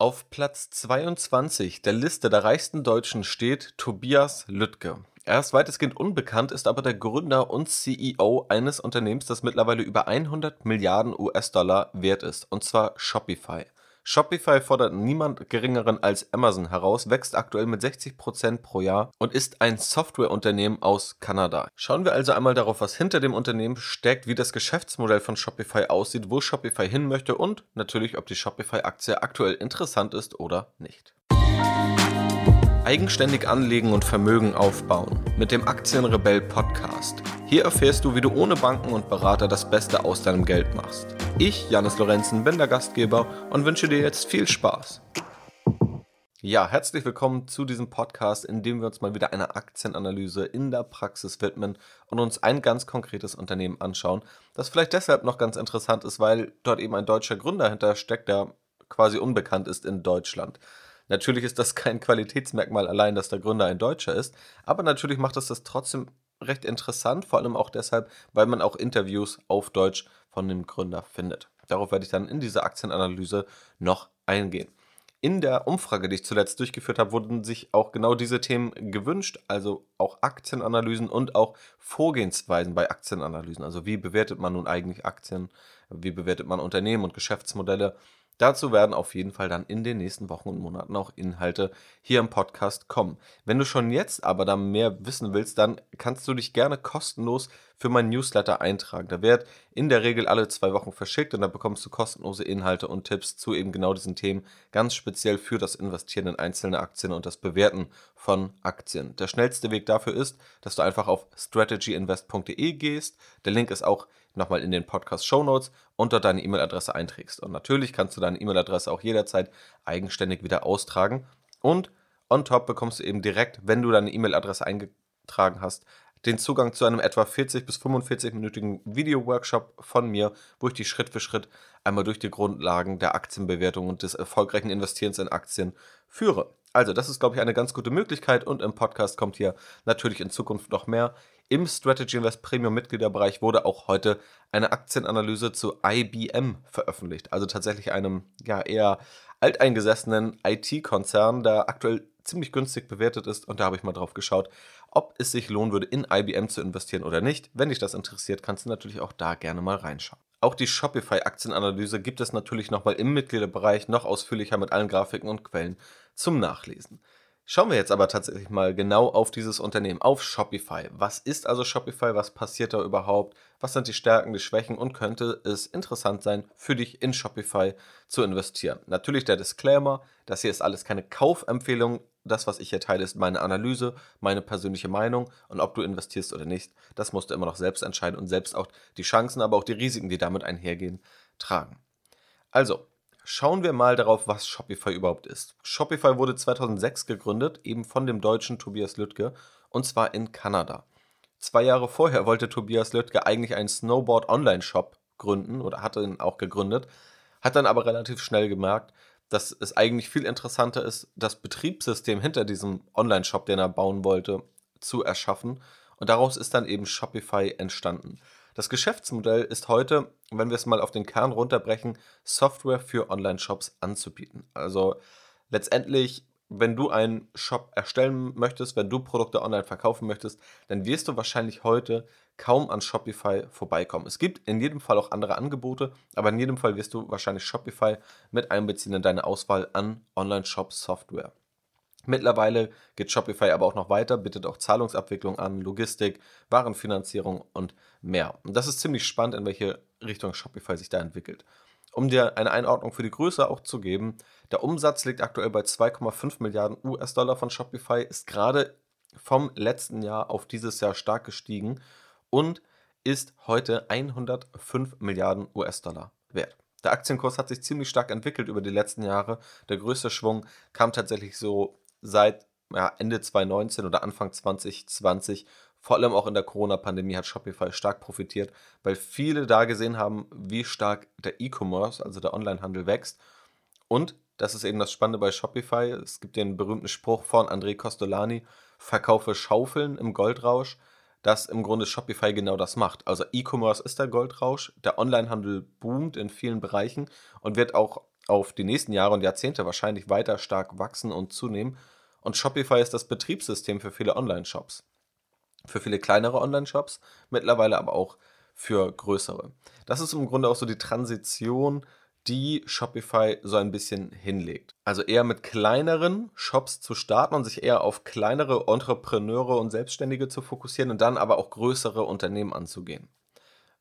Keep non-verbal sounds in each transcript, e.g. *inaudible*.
Auf Platz 22 der Liste der reichsten Deutschen steht Tobias Lüttke. Er ist weitestgehend unbekannt, ist aber der Gründer und CEO eines Unternehmens, das mittlerweile über 100 Milliarden US-Dollar wert ist, und zwar Shopify. Shopify fordert niemand geringeren als Amazon heraus, wächst aktuell mit 60% pro Jahr und ist ein Softwareunternehmen aus Kanada. Schauen wir also einmal darauf, was hinter dem Unternehmen steckt, wie das Geschäftsmodell von Shopify aussieht, wo Shopify hin möchte und natürlich, ob die Shopify-Aktie aktuell interessant ist oder nicht. Eigenständig anlegen und Vermögen aufbauen mit dem Aktienrebell Podcast. Hier erfährst du, wie du ohne Banken und Berater das Beste aus deinem Geld machst. Ich, Janis Lorenzen, bin der Gastgeber und wünsche dir jetzt viel Spaß. Ja, herzlich willkommen zu diesem Podcast, in dem wir uns mal wieder einer Aktienanalyse in der Praxis widmen und uns ein ganz konkretes Unternehmen anschauen, das vielleicht deshalb noch ganz interessant ist, weil dort eben ein deutscher Gründer hinter steckt, der quasi unbekannt ist in Deutschland. Natürlich ist das kein Qualitätsmerkmal allein, dass der Gründer ein Deutscher ist, aber natürlich macht es das trotzdem recht interessant, vor allem auch deshalb, weil man auch Interviews auf Deutsch von dem Gründer findet. Darauf werde ich dann in dieser Aktienanalyse noch eingehen. In der Umfrage, die ich zuletzt durchgeführt habe, wurden sich auch genau diese Themen gewünscht, also auch Aktienanalysen und auch Vorgehensweisen bei Aktienanalysen. Also wie bewertet man nun eigentlich Aktien, wie bewertet man Unternehmen und Geschäftsmodelle Dazu werden auf jeden Fall dann in den nächsten Wochen und Monaten auch Inhalte hier im Podcast kommen. Wenn du schon jetzt aber da mehr wissen willst, dann kannst du dich gerne kostenlos für mein Newsletter eintragen. Da wird in der Regel alle zwei Wochen verschickt und da bekommst du kostenlose Inhalte und Tipps zu eben genau diesen Themen, ganz speziell für das Investieren in einzelne Aktien und das Bewerten von Aktien. Der schnellste Weg dafür ist, dass du einfach auf strategyinvest.de gehst. Der Link ist auch nochmal in den Podcast Show Notes und dort deine E-Mail-Adresse einträgst. Und natürlich kannst du deine E-Mail-Adresse auch jederzeit eigenständig wieder austragen. Und on top bekommst du eben direkt, wenn du deine E-Mail-Adresse eingetragen hast, den Zugang zu einem etwa 40 bis 45-minütigen Video-Workshop von mir, wo ich dich Schritt für Schritt einmal durch die Grundlagen der Aktienbewertung und des erfolgreichen Investierens in Aktien führe. Also, das ist, glaube ich, eine ganz gute Möglichkeit und im Podcast kommt hier natürlich in Zukunft noch mehr. Im Strategy Invest Premium Mitgliederbereich wurde auch heute eine Aktienanalyse zu IBM veröffentlicht. Also tatsächlich einem ja eher alteingesessenen IT-Konzern, der aktuell ziemlich günstig bewertet ist. Und da habe ich mal drauf geschaut, ob es sich lohnen würde, in IBM zu investieren oder nicht. Wenn dich das interessiert, kannst du natürlich auch da gerne mal reinschauen. Auch die Shopify-Aktienanalyse gibt es natürlich nochmal im Mitgliederbereich noch ausführlicher mit allen Grafiken und Quellen zum Nachlesen. Schauen wir jetzt aber tatsächlich mal genau auf dieses Unternehmen, auf Shopify. Was ist also Shopify? Was passiert da überhaupt? Was sind die Stärken, die Schwächen? Und könnte es interessant sein, für dich in Shopify zu investieren? Natürlich der Disclaimer, das hier ist alles keine Kaufempfehlung. Das, was ich hier teile, ist meine Analyse, meine persönliche Meinung. Und ob du investierst oder nicht, das musst du immer noch selbst entscheiden und selbst auch die Chancen, aber auch die Risiken, die damit einhergehen, tragen. Also, Schauen wir mal darauf, was Shopify überhaupt ist. Shopify wurde 2006 gegründet, eben von dem deutschen Tobias Lüttke, und zwar in Kanada. Zwei Jahre vorher wollte Tobias Lüttke eigentlich einen Snowboard-Online-Shop gründen oder hatte ihn auch gegründet, hat dann aber relativ schnell gemerkt, dass es eigentlich viel interessanter ist, das Betriebssystem hinter diesem Online-Shop, den er bauen wollte, zu erschaffen. Und daraus ist dann eben Shopify entstanden. Das Geschäftsmodell ist heute, wenn wir es mal auf den Kern runterbrechen, Software für Online-Shops anzubieten. Also letztendlich, wenn du einen Shop erstellen möchtest, wenn du Produkte online verkaufen möchtest, dann wirst du wahrscheinlich heute kaum an Shopify vorbeikommen. Es gibt in jedem Fall auch andere Angebote, aber in jedem Fall wirst du wahrscheinlich Shopify mit einbeziehen in deine Auswahl an Online-Shop-Software. Mittlerweile geht Shopify aber auch noch weiter, bietet auch Zahlungsabwicklung an, Logistik, Warenfinanzierung und mehr. Und das ist ziemlich spannend, in welche Richtung Shopify sich da entwickelt. Um dir eine Einordnung für die Größe auch zu geben, der Umsatz liegt aktuell bei 2,5 Milliarden US-Dollar von Shopify, ist gerade vom letzten Jahr auf dieses Jahr stark gestiegen und ist heute 105 Milliarden US-Dollar wert. Der Aktienkurs hat sich ziemlich stark entwickelt über die letzten Jahre. Der größte Schwung kam tatsächlich so seit ja, Ende 2019 oder Anfang 2020, vor allem auch in der Corona-Pandemie, hat Shopify stark profitiert, weil viele da gesehen haben, wie stark der E-Commerce, also der Onlinehandel, wächst. Und das ist eben das Spannende bei Shopify. Es gibt den berühmten Spruch von André Costolani: Verkaufe Schaufeln im Goldrausch, dass im Grunde Shopify genau das macht. Also E-Commerce ist der Goldrausch, der Onlinehandel boomt in vielen Bereichen und wird auch auf die nächsten Jahre und Jahrzehnte wahrscheinlich weiter stark wachsen und zunehmen. Und Shopify ist das Betriebssystem für viele Online-Shops. Für viele kleinere Online-Shops, mittlerweile aber auch für größere. Das ist im Grunde auch so die Transition, die Shopify so ein bisschen hinlegt. Also eher mit kleineren Shops zu starten und sich eher auf kleinere Entrepreneure und Selbstständige zu fokussieren und dann aber auch größere Unternehmen anzugehen.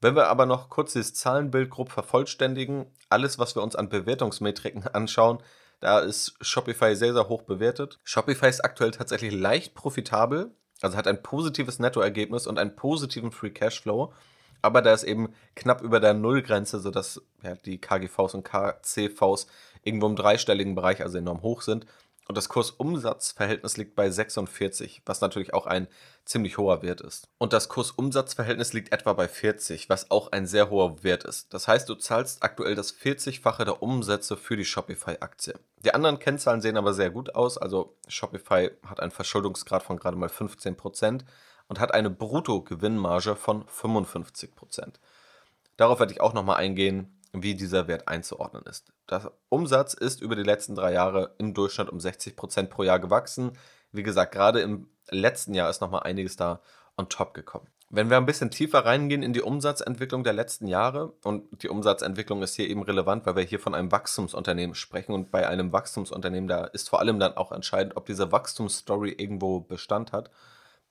Wenn wir aber noch kurz dieses Zahlenbild grob vervollständigen, alles, was wir uns an Bewertungsmetriken *laughs* anschauen, da ist Shopify sehr, sehr hoch bewertet. Shopify ist aktuell tatsächlich leicht profitabel, also hat ein positives Nettoergebnis und einen positiven Free Cashflow. Aber da ist eben knapp über der Nullgrenze, sodass ja, die KGVs und KCVs irgendwo im dreistelligen Bereich, also enorm hoch sind. Und das Kursumsatzverhältnis liegt bei 46, was natürlich auch ein ziemlich hoher Wert ist. Und das Kursumsatzverhältnis liegt etwa bei 40, was auch ein sehr hoher Wert ist. Das heißt, du zahlst aktuell das 40-fache der Umsätze für die Shopify-Aktie. Die anderen Kennzahlen sehen aber sehr gut aus. Also Shopify hat einen Verschuldungsgrad von gerade mal 15% und hat eine Bruttogewinnmarge von 55%. Darauf werde ich auch nochmal eingehen, wie dieser Wert einzuordnen ist. Der Umsatz ist über die letzten drei Jahre im Durchschnitt um 60% pro Jahr gewachsen. Wie gesagt, gerade im letzten Jahr ist nochmal einiges da on top gekommen. Wenn wir ein bisschen tiefer reingehen in die Umsatzentwicklung der letzten Jahre, und die Umsatzentwicklung ist hier eben relevant, weil wir hier von einem Wachstumsunternehmen sprechen, und bei einem Wachstumsunternehmen, da ist vor allem dann auch entscheidend, ob diese Wachstumsstory irgendwo Bestand hat,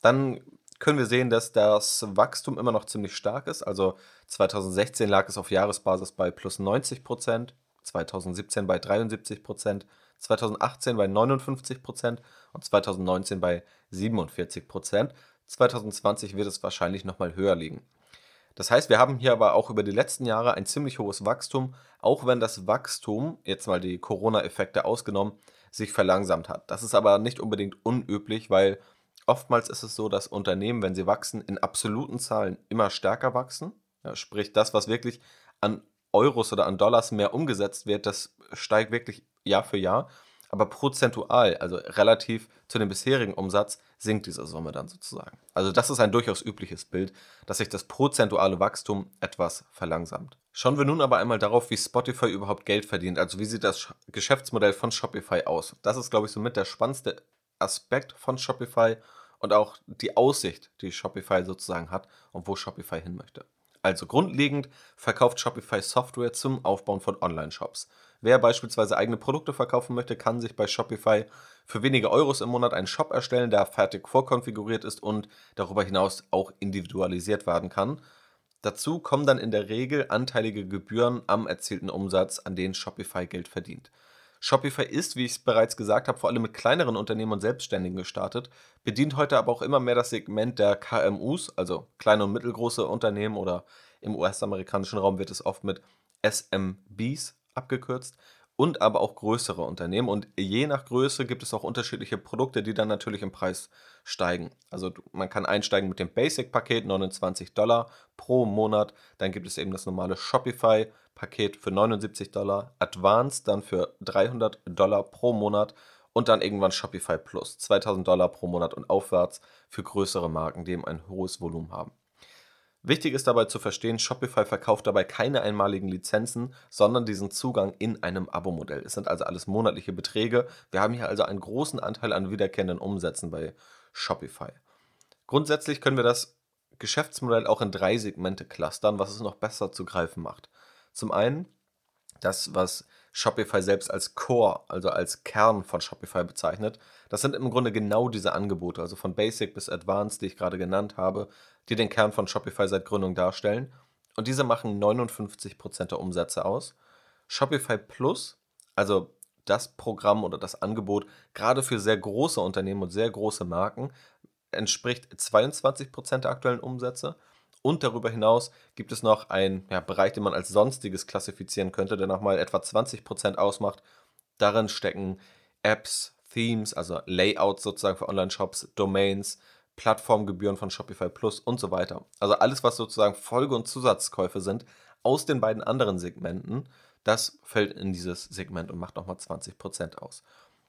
dann können wir sehen, dass das Wachstum immer noch ziemlich stark ist. Also 2016 lag es auf Jahresbasis bei plus 90 Prozent, 2017 bei 73 Prozent, 2018 bei 59 Prozent und 2019 bei 47 Prozent. 2020 wird es wahrscheinlich nochmal höher liegen. Das heißt, wir haben hier aber auch über die letzten Jahre ein ziemlich hohes Wachstum, auch wenn das Wachstum, jetzt mal die Corona-Effekte ausgenommen, sich verlangsamt hat. Das ist aber nicht unbedingt unüblich, weil Oftmals ist es so, dass Unternehmen, wenn sie wachsen, in absoluten Zahlen immer stärker wachsen. Ja, sprich, das, was wirklich an Euros oder an Dollars mehr umgesetzt wird, das steigt wirklich Jahr für Jahr. Aber prozentual, also relativ zu dem bisherigen Umsatz, sinkt diese Summe dann sozusagen. Also das ist ein durchaus übliches Bild, dass sich das prozentuale Wachstum etwas verlangsamt. Schauen wir nun aber einmal darauf, wie Spotify überhaupt Geld verdient. Also wie sieht das Geschäftsmodell von Shopify aus? Das ist, glaube ich, somit der spannendste Aspekt von Shopify und auch die Aussicht, die Shopify sozusagen hat und wo Shopify hin möchte. Also grundlegend verkauft Shopify Software zum Aufbauen von Online-Shops. Wer beispielsweise eigene Produkte verkaufen möchte, kann sich bei Shopify für wenige Euros im Monat einen Shop erstellen, der fertig vorkonfiguriert ist und darüber hinaus auch individualisiert werden kann. Dazu kommen dann in der Regel anteilige Gebühren am erzielten Umsatz, an denen Shopify Geld verdient. Shopify ist, wie ich es bereits gesagt habe, vor allem mit kleineren Unternehmen und Selbstständigen gestartet, bedient heute aber auch immer mehr das Segment der KMUs, also kleine und mittelgroße Unternehmen oder im US-amerikanischen Raum wird es oft mit SMBs abgekürzt und aber auch größere Unternehmen. Und je nach Größe gibt es auch unterschiedliche Produkte, die dann natürlich im Preis steigen. Also man kann einsteigen mit dem Basic-Paket, 29 Dollar pro Monat. Dann gibt es eben das normale Shopify-Paket für 79 Dollar, Advanced dann für 300 Dollar pro Monat und dann irgendwann Shopify Plus, 2000 Dollar pro Monat und aufwärts für größere Marken, die eben ein hohes Volumen haben. Wichtig ist dabei zu verstehen, Shopify verkauft dabei keine einmaligen Lizenzen, sondern diesen Zugang in einem Abo-Modell. Es sind also alles monatliche Beträge. Wir haben hier also einen großen Anteil an wiederkehrenden Umsätzen bei Shopify. Grundsätzlich können wir das Geschäftsmodell auch in drei Segmente clustern, was es noch besser zu greifen macht. Zum einen das, was Shopify selbst als Core, also als Kern von Shopify bezeichnet. Das sind im Grunde genau diese Angebote, also von Basic bis Advanced, die ich gerade genannt habe, die den Kern von Shopify seit Gründung darstellen. Und diese machen 59% der Umsätze aus. Shopify Plus, also das Programm oder das Angebot, gerade für sehr große Unternehmen und sehr große Marken, entspricht 22% der aktuellen Umsätze. Und darüber hinaus gibt es noch einen ja, Bereich, den man als Sonstiges klassifizieren könnte, der nochmal etwa 20% ausmacht. Darin stecken Apps, Themes, also Layouts sozusagen für Online-Shops, Domains, Plattformgebühren von Shopify Plus und so weiter. Also alles, was sozusagen Folge- und Zusatzkäufe sind aus den beiden anderen Segmenten, das fällt in dieses Segment und macht nochmal 20% aus.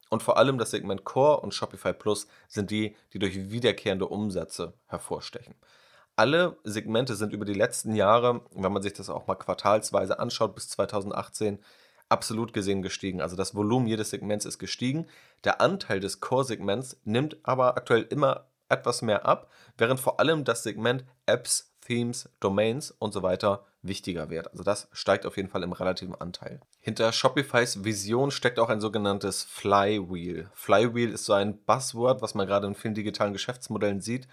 Und vor allem das Segment Core und Shopify Plus sind die, die durch wiederkehrende Umsätze hervorstechen. Alle Segmente sind über die letzten Jahre, wenn man sich das auch mal quartalsweise anschaut, bis 2018 absolut gesehen gestiegen. Also das Volumen jedes Segments ist gestiegen. Der Anteil des Core-Segments nimmt aber aktuell immer etwas mehr ab, während vor allem das Segment Apps, Themes, Domains und so weiter wichtiger wird. Also das steigt auf jeden Fall im relativen Anteil. Hinter Shopifys Vision steckt auch ein sogenanntes Flywheel. Flywheel ist so ein Buzzword, was man gerade in vielen digitalen Geschäftsmodellen sieht.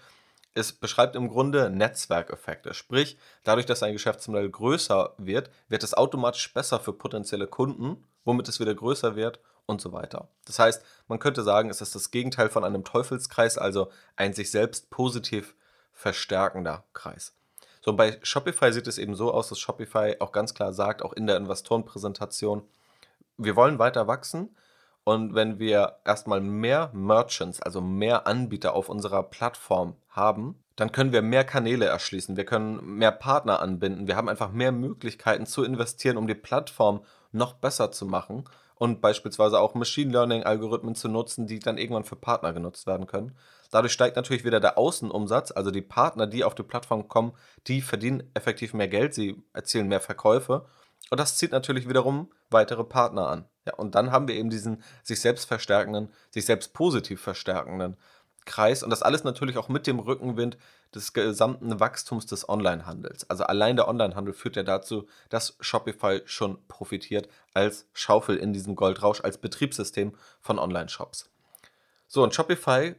Es beschreibt im Grunde Netzwerkeffekte. Sprich, dadurch, dass ein Geschäftsmodell größer wird, wird es automatisch besser für potenzielle Kunden, womit es wieder größer wird und so weiter. Das heißt, man könnte sagen, es ist das Gegenteil von einem Teufelskreis, also ein sich selbst positiv verstärkender Kreis. So, bei Shopify sieht es eben so aus, dass Shopify auch ganz klar sagt, auch in der Investorenpräsentation, wir wollen weiter wachsen und wenn wir erstmal mehr Merchants, also mehr Anbieter auf unserer Plattform haben, dann können wir mehr Kanäle erschließen, wir können mehr Partner anbinden, wir haben einfach mehr Möglichkeiten zu investieren, um die Plattform noch besser zu machen und beispielsweise auch Machine Learning-Algorithmen zu nutzen, die dann irgendwann für Partner genutzt werden können. Dadurch steigt natürlich wieder der Außenumsatz, also die Partner, die auf die Plattform kommen, die verdienen effektiv mehr Geld, sie erzielen mehr Verkäufe. Und das zieht natürlich wiederum weitere Partner an. Ja, und dann haben wir eben diesen sich selbst verstärkenden, sich selbst positiv verstärkenden Kreis und das alles natürlich auch mit dem Rückenwind des gesamten Wachstums des Onlinehandels. Also allein der Onlinehandel führt ja dazu, dass Shopify schon profitiert als Schaufel in diesem Goldrausch, als Betriebssystem von Online-Shops. So, und Shopify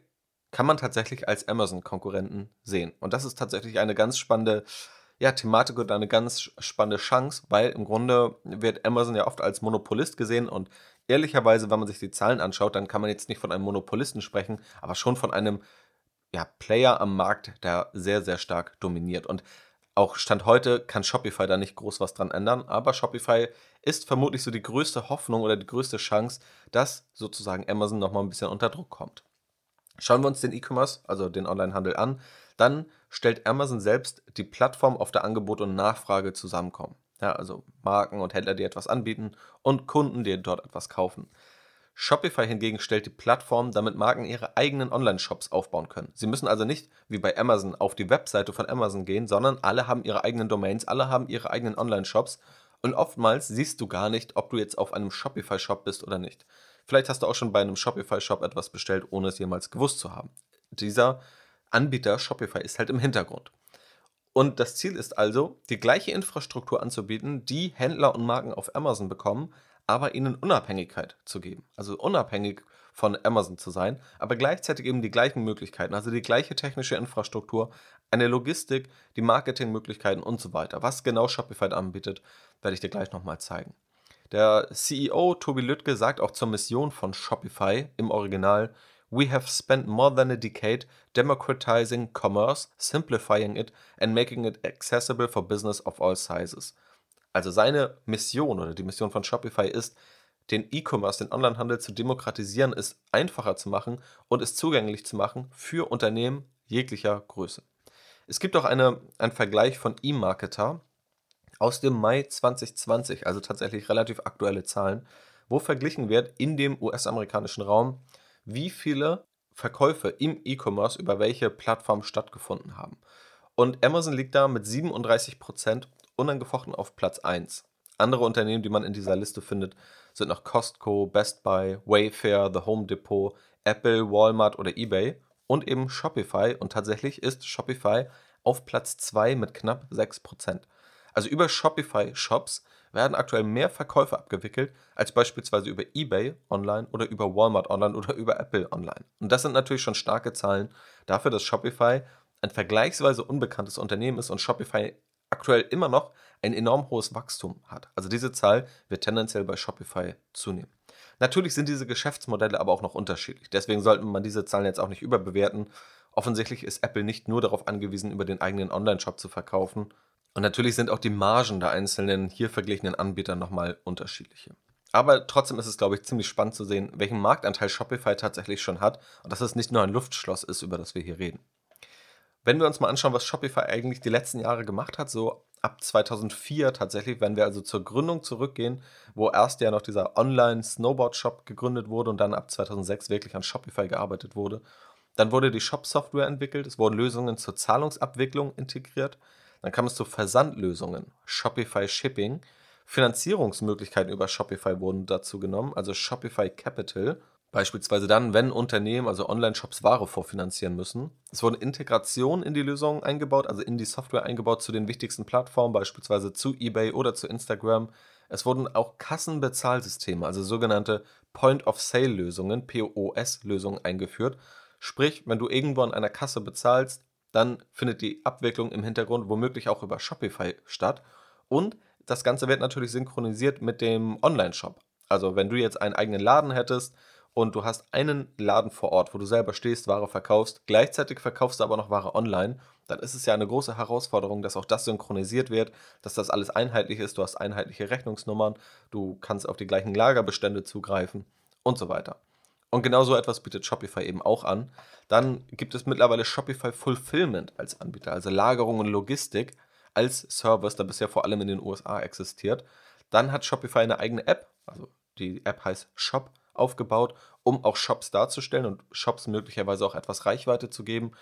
kann man tatsächlich als Amazon-Konkurrenten sehen. Und das ist tatsächlich eine ganz spannende ja, Thematik und eine ganz spannende Chance, weil im Grunde wird Amazon ja oft als Monopolist gesehen und ehrlicherweise, wenn man sich die Zahlen anschaut, dann kann man jetzt nicht von einem Monopolisten sprechen, aber schon von einem ja, Player am Markt, der sehr, sehr stark dominiert. Und auch Stand heute kann Shopify da nicht groß was dran ändern, aber Shopify ist vermutlich so die größte Hoffnung oder die größte Chance, dass sozusagen Amazon nochmal ein bisschen unter Druck kommt. Schauen wir uns den E-Commerce, also den Onlinehandel an, dann stellt Amazon selbst die Plattform, auf der Angebot und Nachfrage zusammenkommen. Ja, also Marken und Händler, die etwas anbieten und Kunden, die dort etwas kaufen. Shopify hingegen stellt die Plattform, damit Marken ihre eigenen Online-Shops aufbauen können. Sie müssen also nicht wie bei Amazon auf die Webseite von Amazon gehen, sondern alle haben ihre eigenen Domains, alle haben ihre eigenen Online-Shops und oftmals siehst du gar nicht, ob du jetzt auf einem Shopify-Shop bist oder nicht. Vielleicht hast du auch schon bei einem Shopify-Shop etwas bestellt, ohne es jemals gewusst zu haben. Dieser Anbieter Shopify ist halt im Hintergrund. Und das Ziel ist also, die gleiche Infrastruktur anzubieten, die Händler und Marken auf Amazon bekommen, aber ihnen Unabhängigkeit zu geben. Also unabhängig von Amazon zu sein, aber gleichzeitig eben die gleichen Möglichkeiten, also die gleiche technische Infrastruktur, eine Logistik, die Marketingmöglichkeiten und so weiter. Was genau Shopify anbietet, werde ich dir gleich nochmal zeigen. Der CEO Tobi Lüttke sagt auch zur Mission von Shopify im Original, We have spent more than a decade democratizing commerce, simplifying it and making it accessible for business of all sizes. Also seine Mission oder die Mission von Shopify ist, den E-Commerce, den Onlinehandel zu demokratisieren, es einfacher zu machen und es zugänglich zu machen für Unternehmen jeglicher Größe. Es gibt auch eine, einen Vergleich von eMarketer aus dem Mai 2020, also tatsächlich relativ aktuelle Zahlen, wo verglichen wird in dem US-amerikanischen Raum, wie viele Verkäufe im E-Commerce über welche Plattform stattgefunden haben. Und Amazon liegt da mit 37% unangefochten auf Platz 1. Andere Unternehmen, die man in dieser Liste findet, sind noch Costco, Best Buy, Wayfair, The Home Depot, Apple, Walmart oder eBay und eben Shopify. Und tatsächlich ist Shopify auf Platz 2 mit knapp 6%. Also über Shopify-Shops werden aktuell mehr Verkäufe abgewickelt als beispielsweise über eBay online oder über Walmart online oder über Apple online. Und das sind natürlich schon starke Zahlen dafür, dass Shopify ein vergleichsweise unbekanntes Unternehmen ist und Shopify aktuell immer noch ein enorm hohes Wachstum hat. Also diese Zahl wird tendenziell bei Shopify zunehmen. Natürlich sind diese Geschäftsmodelle aber auch noch unterschiedlich. Deswegen sollte man diese Zahlen jetzt auch nicht überbewerten. Offensichtlich ist Apple nicht nur darauf angewiesen, über den eigenen Online-Shop zu verkaufen, und natürlich sind auch die Margen der einzelnen hier verglichenen Anbieter nochmal unterschiedliche. Aber trotzdem ist es, glaube ich, ziemlich spannend zu sehen, welchen Marktanteil Shopify tatsächlich schon hat und dass es nicht nur ein Luftschloss ist, über das wir hier reden. Wenn wir uns mal anschauen, was Shopify eigentlich die letzten Jahre gemacht hat, so ab 2004 tatsächlich, wenn wir also zur Gründung zurückgehen, wo erst ja noch dieser Online-Snowboard-Shop gegründet wurde und dann ab 2006 wirklich an Shopify gearbeitet wurde, dann wurde die Shop-Software entwickelt, es wurden Lösungen zur Zahlungsabwicklung integriert, dann kam es zu Versandlösungen, Shopify Shipping, Finanzierungsmöglichkeiten über Shopify wurden dazu genommen, also Shopify Capital. Beispielsweise dann, wenn Unternehmen, also Online-Shops, Ware vorfinanzieren müssen. Es wurden Integrationen in die Lösung eingebaut, also in die Software eingebaut zu den wichtigsten Plattformen, beispielsweise zu eBay oder zu Instagram. Es wurden auch Kassenbezahlsysteme, also sogenannte Point-of-Sale-Lösungen, POS-Lösungen eingeführt. Sprich, wenn du irgendwo an einer Kasse bezahlst, dann findet die Abwicklung im Hintergrund womöglich auch über Shopify statt. Und das Ganze wird natürlich synchronisiert mit dem Online-Shop. Also wenn du jetzt einen eigenen Laden hättest und du hast einen Laden vor Ort, wo du selber stehst, Ware verkaufst, gleichzeitig verkaufst du aber noch Ware online, dann ist es ja eine große Herausforderung, dass auch das synchronisiert wird, dass das alles einheitlich ist, du hast einheitliche Rechnungsnummern, du kannst auf die gleichen Lagerbestände zugreifen und so weiter. Und genau so etwas bietet Shopify eben auch an. Dann gibt es mittlerweile Shopify Fulfillment als Anbieter, also Lagerung und Logistik als Service, der bisher vor allem in den USA existiert. Dann hat Shopify eine eigene App, also die App heißt Shop, aufgebaut, um auch Shops darzustellen und Shops möglicherweise auch etwas Reichweite zu geben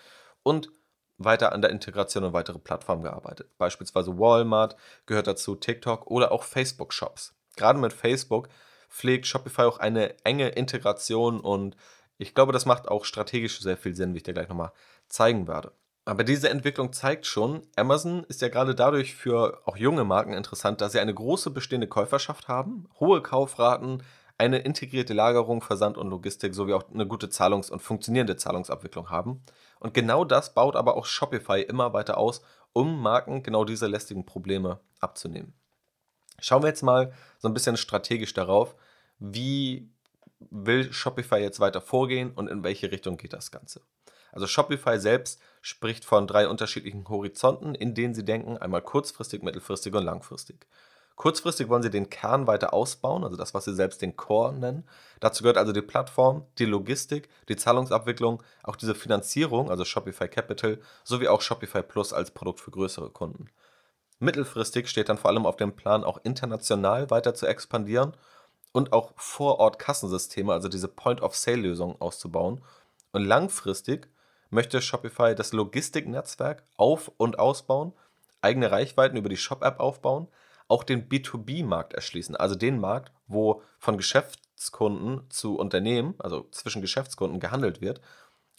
und weiter an der Integration und weitere Plattformen gearbeitet. Beispielsweise Walmart gehört dazu, TikTok oder auch Facebook-Shops. Gerade mit Facebook pflegt Shopify auch eine enge Integration und ich glaube, das macht auch strategisch sehr viel Sinn, wie ich dir gleich nochmal zeigen werde. Aber diese Entwicklung zeigt schon, Amazon ist ja gerade dadurch für auch junge Marken interessant, dass sie eine große bestehende Käuferschaft haben, hohe Kaufraten, eine integrierte Lagerung, Versand und Logistik sowie auch eine gute Zahlungs- und funktionierende Zahlungsabwicklung haben. Und genau das baut aber auch Shopify immer weiter aus, um Marken genau diese lästigen Probleme abzunehmen. Schauen wir jetzt mal so ein bisschen strategisch darauf, wie will Shopify jetzt weiter vorgehen und in welche Richtung geht das Ganze. Also Shopify selbst spricht von drei unterschiedlichen Horizonten, in denen sie denken, einmal kurzfristig, mittelfristig und langfristig. Kurzfristig wollen sie den Kern weiter ausbauen, also das, was sie selbst den Core nennen. Dazu gehört also die Plattform, die Logistik, die Zahlungsabwicklung, auch diese Finanzierung, also Shopify Capital, sowie auch Shopify Plus als Produkt für größere Kunden. Mittelfristig steht dann vor allem auf dem Plan, auch international weiter zu expandieren und auch vor Ort Kassensysteme, also diese Point-of-Sale-Lösungen auszubauen. Und langfristig möchte Shopify das Logistiknetzwerk auf- und ausbauen, eigene Reichweiten über die Shop-App aufbauen, auch den B2B-Markt erschließen, also den Markt, wo von Geschäftskunden zu Unternehmen, also zwischen Geschäftskunden gehandelt wird,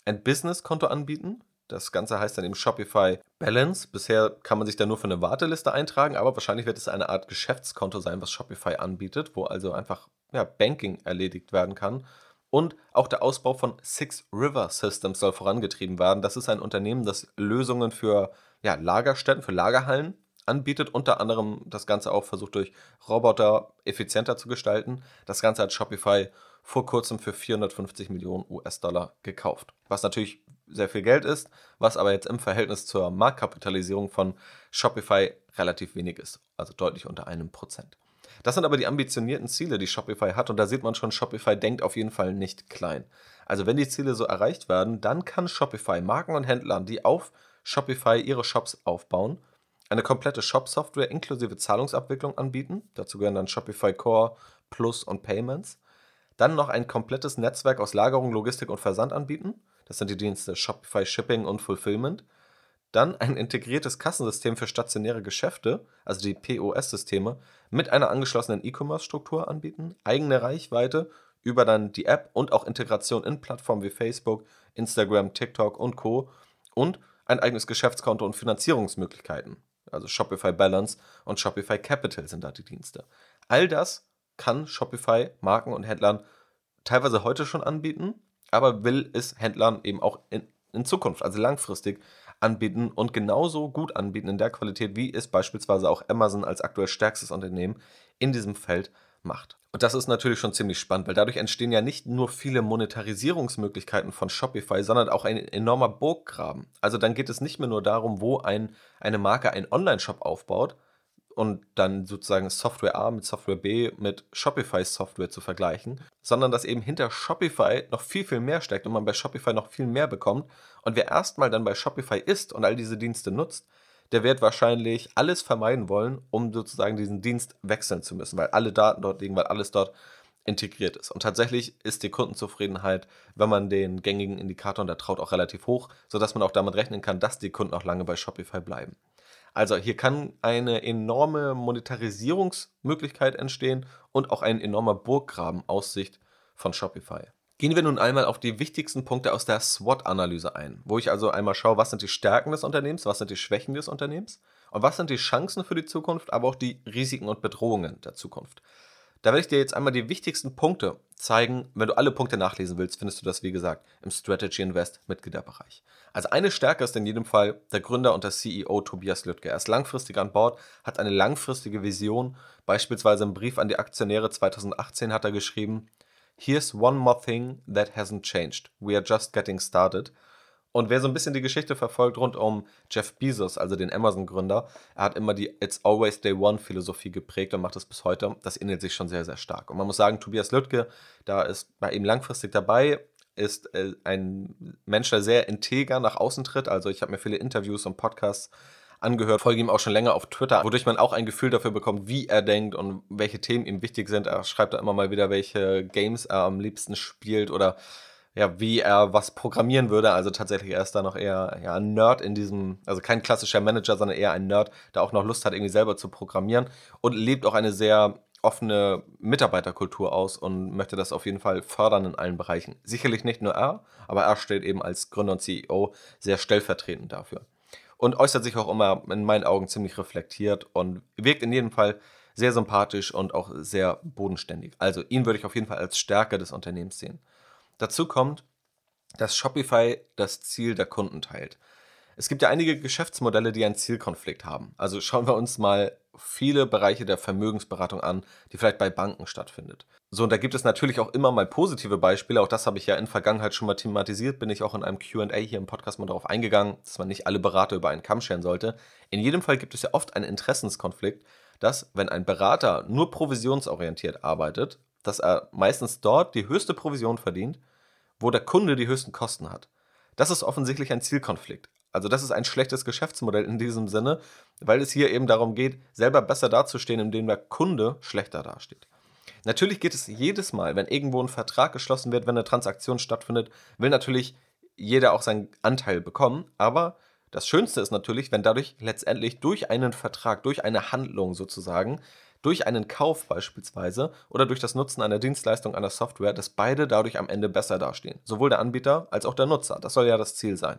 ein Business-Konto anbieten, das Ganze heißt dann eben Shopify Balance. Bisher kann man sich da nur für eine Warteliste eintragen, aber wahrscheinlich wird es eine Art Geschäftskonto sein, was Shopify anbietet, wo also einfach ja, Banking erledigt werden kann. Und auch der Ausbau von Six River Systems soll vorangetrieben werden. Das ist ein Unternehmen, das Lösungen für ja, Lagerstätten, für Lagerhallen anbietet. Unter anderem das Ganze auch versucht durch Roboter effizienter zu gestalten. Das Ganze hat Shopify vor kurzem für 450 Millionen US-Dollar gekauft. Was natürlich sehr viel Geld ist, was aber jetzt im Verhältnis zur Marktkapitalisierung von Shopify relativ wenig ist, also deutlich unter einem Prozent. Das sind aber die ambitionierten Ziele, die Shopify hat und da sieht man schon, Shopify denkt auf jeden Fall nicht klein. Also wenn die Ziele so erreicht werden, dann kann Shopify Marken und Händlern, die auf Shopify ihre Shops aufbauen, eine komplette Shop-Software inklusive Zahlungsabwicklung anbieten. Dazu gehören dann Shopify Core, Plus und Payments. Dann noch ein komplettes Netzwerk aus Lagerung, Logistik und Versand anbieten. Das sind die Dienste Shopify Shipping und Fulfillment. Dann ein integriertes Kassensystem für stationäre Geschäfte, also die POS-Systeme, mit einer angeschlossenen E-Commerce-Struktur anbieten, eigene Reichweite über dann die App und auch Integration in Plattformen wie Facebook, Instagram, TikTok und Co. und ein eigenes Geschäftskonto und Finanzierungsmöglichkeiten. Also Shopify Balance und Shopify Capital sind da die Dienste. All das kann Shopify Marken und Händlern teilweise heute schon anbieten aber will es Händlern eben auch in, in Zukunft, also langfristig, anbieten und genauso gut anbieten in der Qualität, wie es beispielsweise auch Amazon als aktuell stärkstes Unternehmen in diesem Feld macht. Und das ist natürlich schon ziemlich spannend, weil dadurch entstehen ja nicht nur viele Monetarisierungsmöglichkeiten von Shopify, sondern auch ein enormer Burggraben. Also dann geht es nicht mehr nur darum, wo ein, eine Marke einen Online-Shop aufbaut, und dann sozusagen Software A mit Software B mit Shopify Software zu vergleichen, sondern dass eben hinter Shopify noch viel, viel mehr steckt und man bei Shopify noch viel mehr bekommt. Und wer erstmal dann bei Shopify ist und all diese Dienste nutzt, der wird wahrscheinlich alles vermeiden wollen, um sozusagen diesen Dienst wechseln zu müssen, weil alle Daten dort liegen, weil alles dort integriert ist. Und tatsächlich ist die Kundenzufriedenheit, wenn man den gängigen Indikatoren da traut, auch relativ hoch, sodass man auch damit rechnen kann, dass die Kunden auch lange bei Shopify bleiben. Also hier kann eine enorme Monetarisierungsmöglichkeit entstehen und auch ein enormer Burggraben aus Sicht von Shopify. Gehen wir nun einmal auf die wichtigsten Punkte aus der SWOT-Analyse ein, wo ich also einmal schaue, was sind die Stärken des Unternehmens, was sind die Schwächen des Unternehmens und was sind die Chancen für die Zukunft, aber auch die Risiken und Bedrohungen der Zukunft. Da werde ich dir jetzt einmal die wichtigsten Punkte zeigen. Wenn du alle Punkte nachlesen willst, findest du das, wie gesagt, im Strategy Invest Mitgliederbereich. Also eine Stärke ist in jedem Fall der Gründer und der CEO Tobias Lüttke. Er ist langfristig an Bord, hat eine langfristige Vision. Beispielsweise im Brief an die Aktionäre 2018 hat er geschrieben, Here's one more thing that hasn't changed. We are just getting started. Und wer so ein bisschen die Geschichte verfolgt rund um Jeff Bezos, also den Amazon-Gründer, er hat immer die It's Always Day One-Philosophie geprägt und macht das bis heute. Das ähnelt sich schon sehr, sehr stark. Und man muss sagen, Tobias Lüttke, da ist bei ihm langfristig dabei, ist äh, ein Mensch, der sehr integer nach außen tritt. Also ich habe mir viele Interviews und Podcasts angehört, folge ihm auch schon länger auf Twitter, wodurch man auch ein Gefühl dafür bekommt, wie er denkt und welche Themen ihm wichtig sind. Er schreibt da immer mal wieder, welche Games er am liebsten spielt oder ja, wie er was programmieren würde. Also tatsächlich, er ist da noch eher ja, ein Nerd in diesem, also kein klassischer Manager, sondern eher ein Nerd, der auch noch Lust hat, irgendwie selber zu programmieren und lebt auch eine sehr offene Mitarbeiterkultur aus und möchte das auf jeden Fall fördern in allen Bereichen. Sicherlich nicht nur er, aber er steht eben als Gründer und CEO sehr stellvertretend dafür und äußert sich auch immer in meinen Augen ziemlich reflektiert und wirkt in jedem Fall sehr sympathisch und auch sehr bodenständig. Also ihn würde ich auf jeden Fall als Stärke des Unternehmens sehen. Dazu kommt, dass Shopify das Ziel der Kunden teilt. Es gibt ja einige Geschäftsmodelle, die einen Zielkonflikt haben. Also schauen wir uns mal viele Bereiche der Vermögensberatung an, die vielleicht bei Banken stattfindet. So, und da gibt es natürlich auch immer mal positive Beispiele. Auch das habe ich ja in Vergangenheit schon mal thematisiert. Bin ich auch in einem QA hier im Podcast mal darauf eingegangen, dass man nicht alle Berater über einen Kamm scheren sollte. In jedem Fall gibt es ja oft einen Interessenskonflikt, dass, wenn ein Berater nur provisionsorientiert arbeitet, dass er meistens dort die höchste Provision verdient, wo der Kunde die höchsten Kosten hat. Das ist offensichtlich ein Zielkonflikt. Also das ist ein schlechtes Geschäftsmodell in diesem Sinne, weil es hier eben darum geht, selber besser dazustehen, indem der Kunde schlechter dasteht. Natürlich geht es jedes Mal, wenn irgendwo ein Vertrag geschlossen wird, wenn eine Transaktion stattfindet, will natürlich jeder auch seinen Anteil bekommen. Aber das Schönste ist natürlich, wenn dadurch letztendlich durch einen Vertrag, durch eine Handlung sozusagen, durch einen Kauf beispielsweise oder durch das Nutzen einer Dienstleistung, einer Software, dass beide dadurch am Ende besser dastehen. Sowohl der Anbieter als auch der Nutzer. Das soll ja das Ziel sein.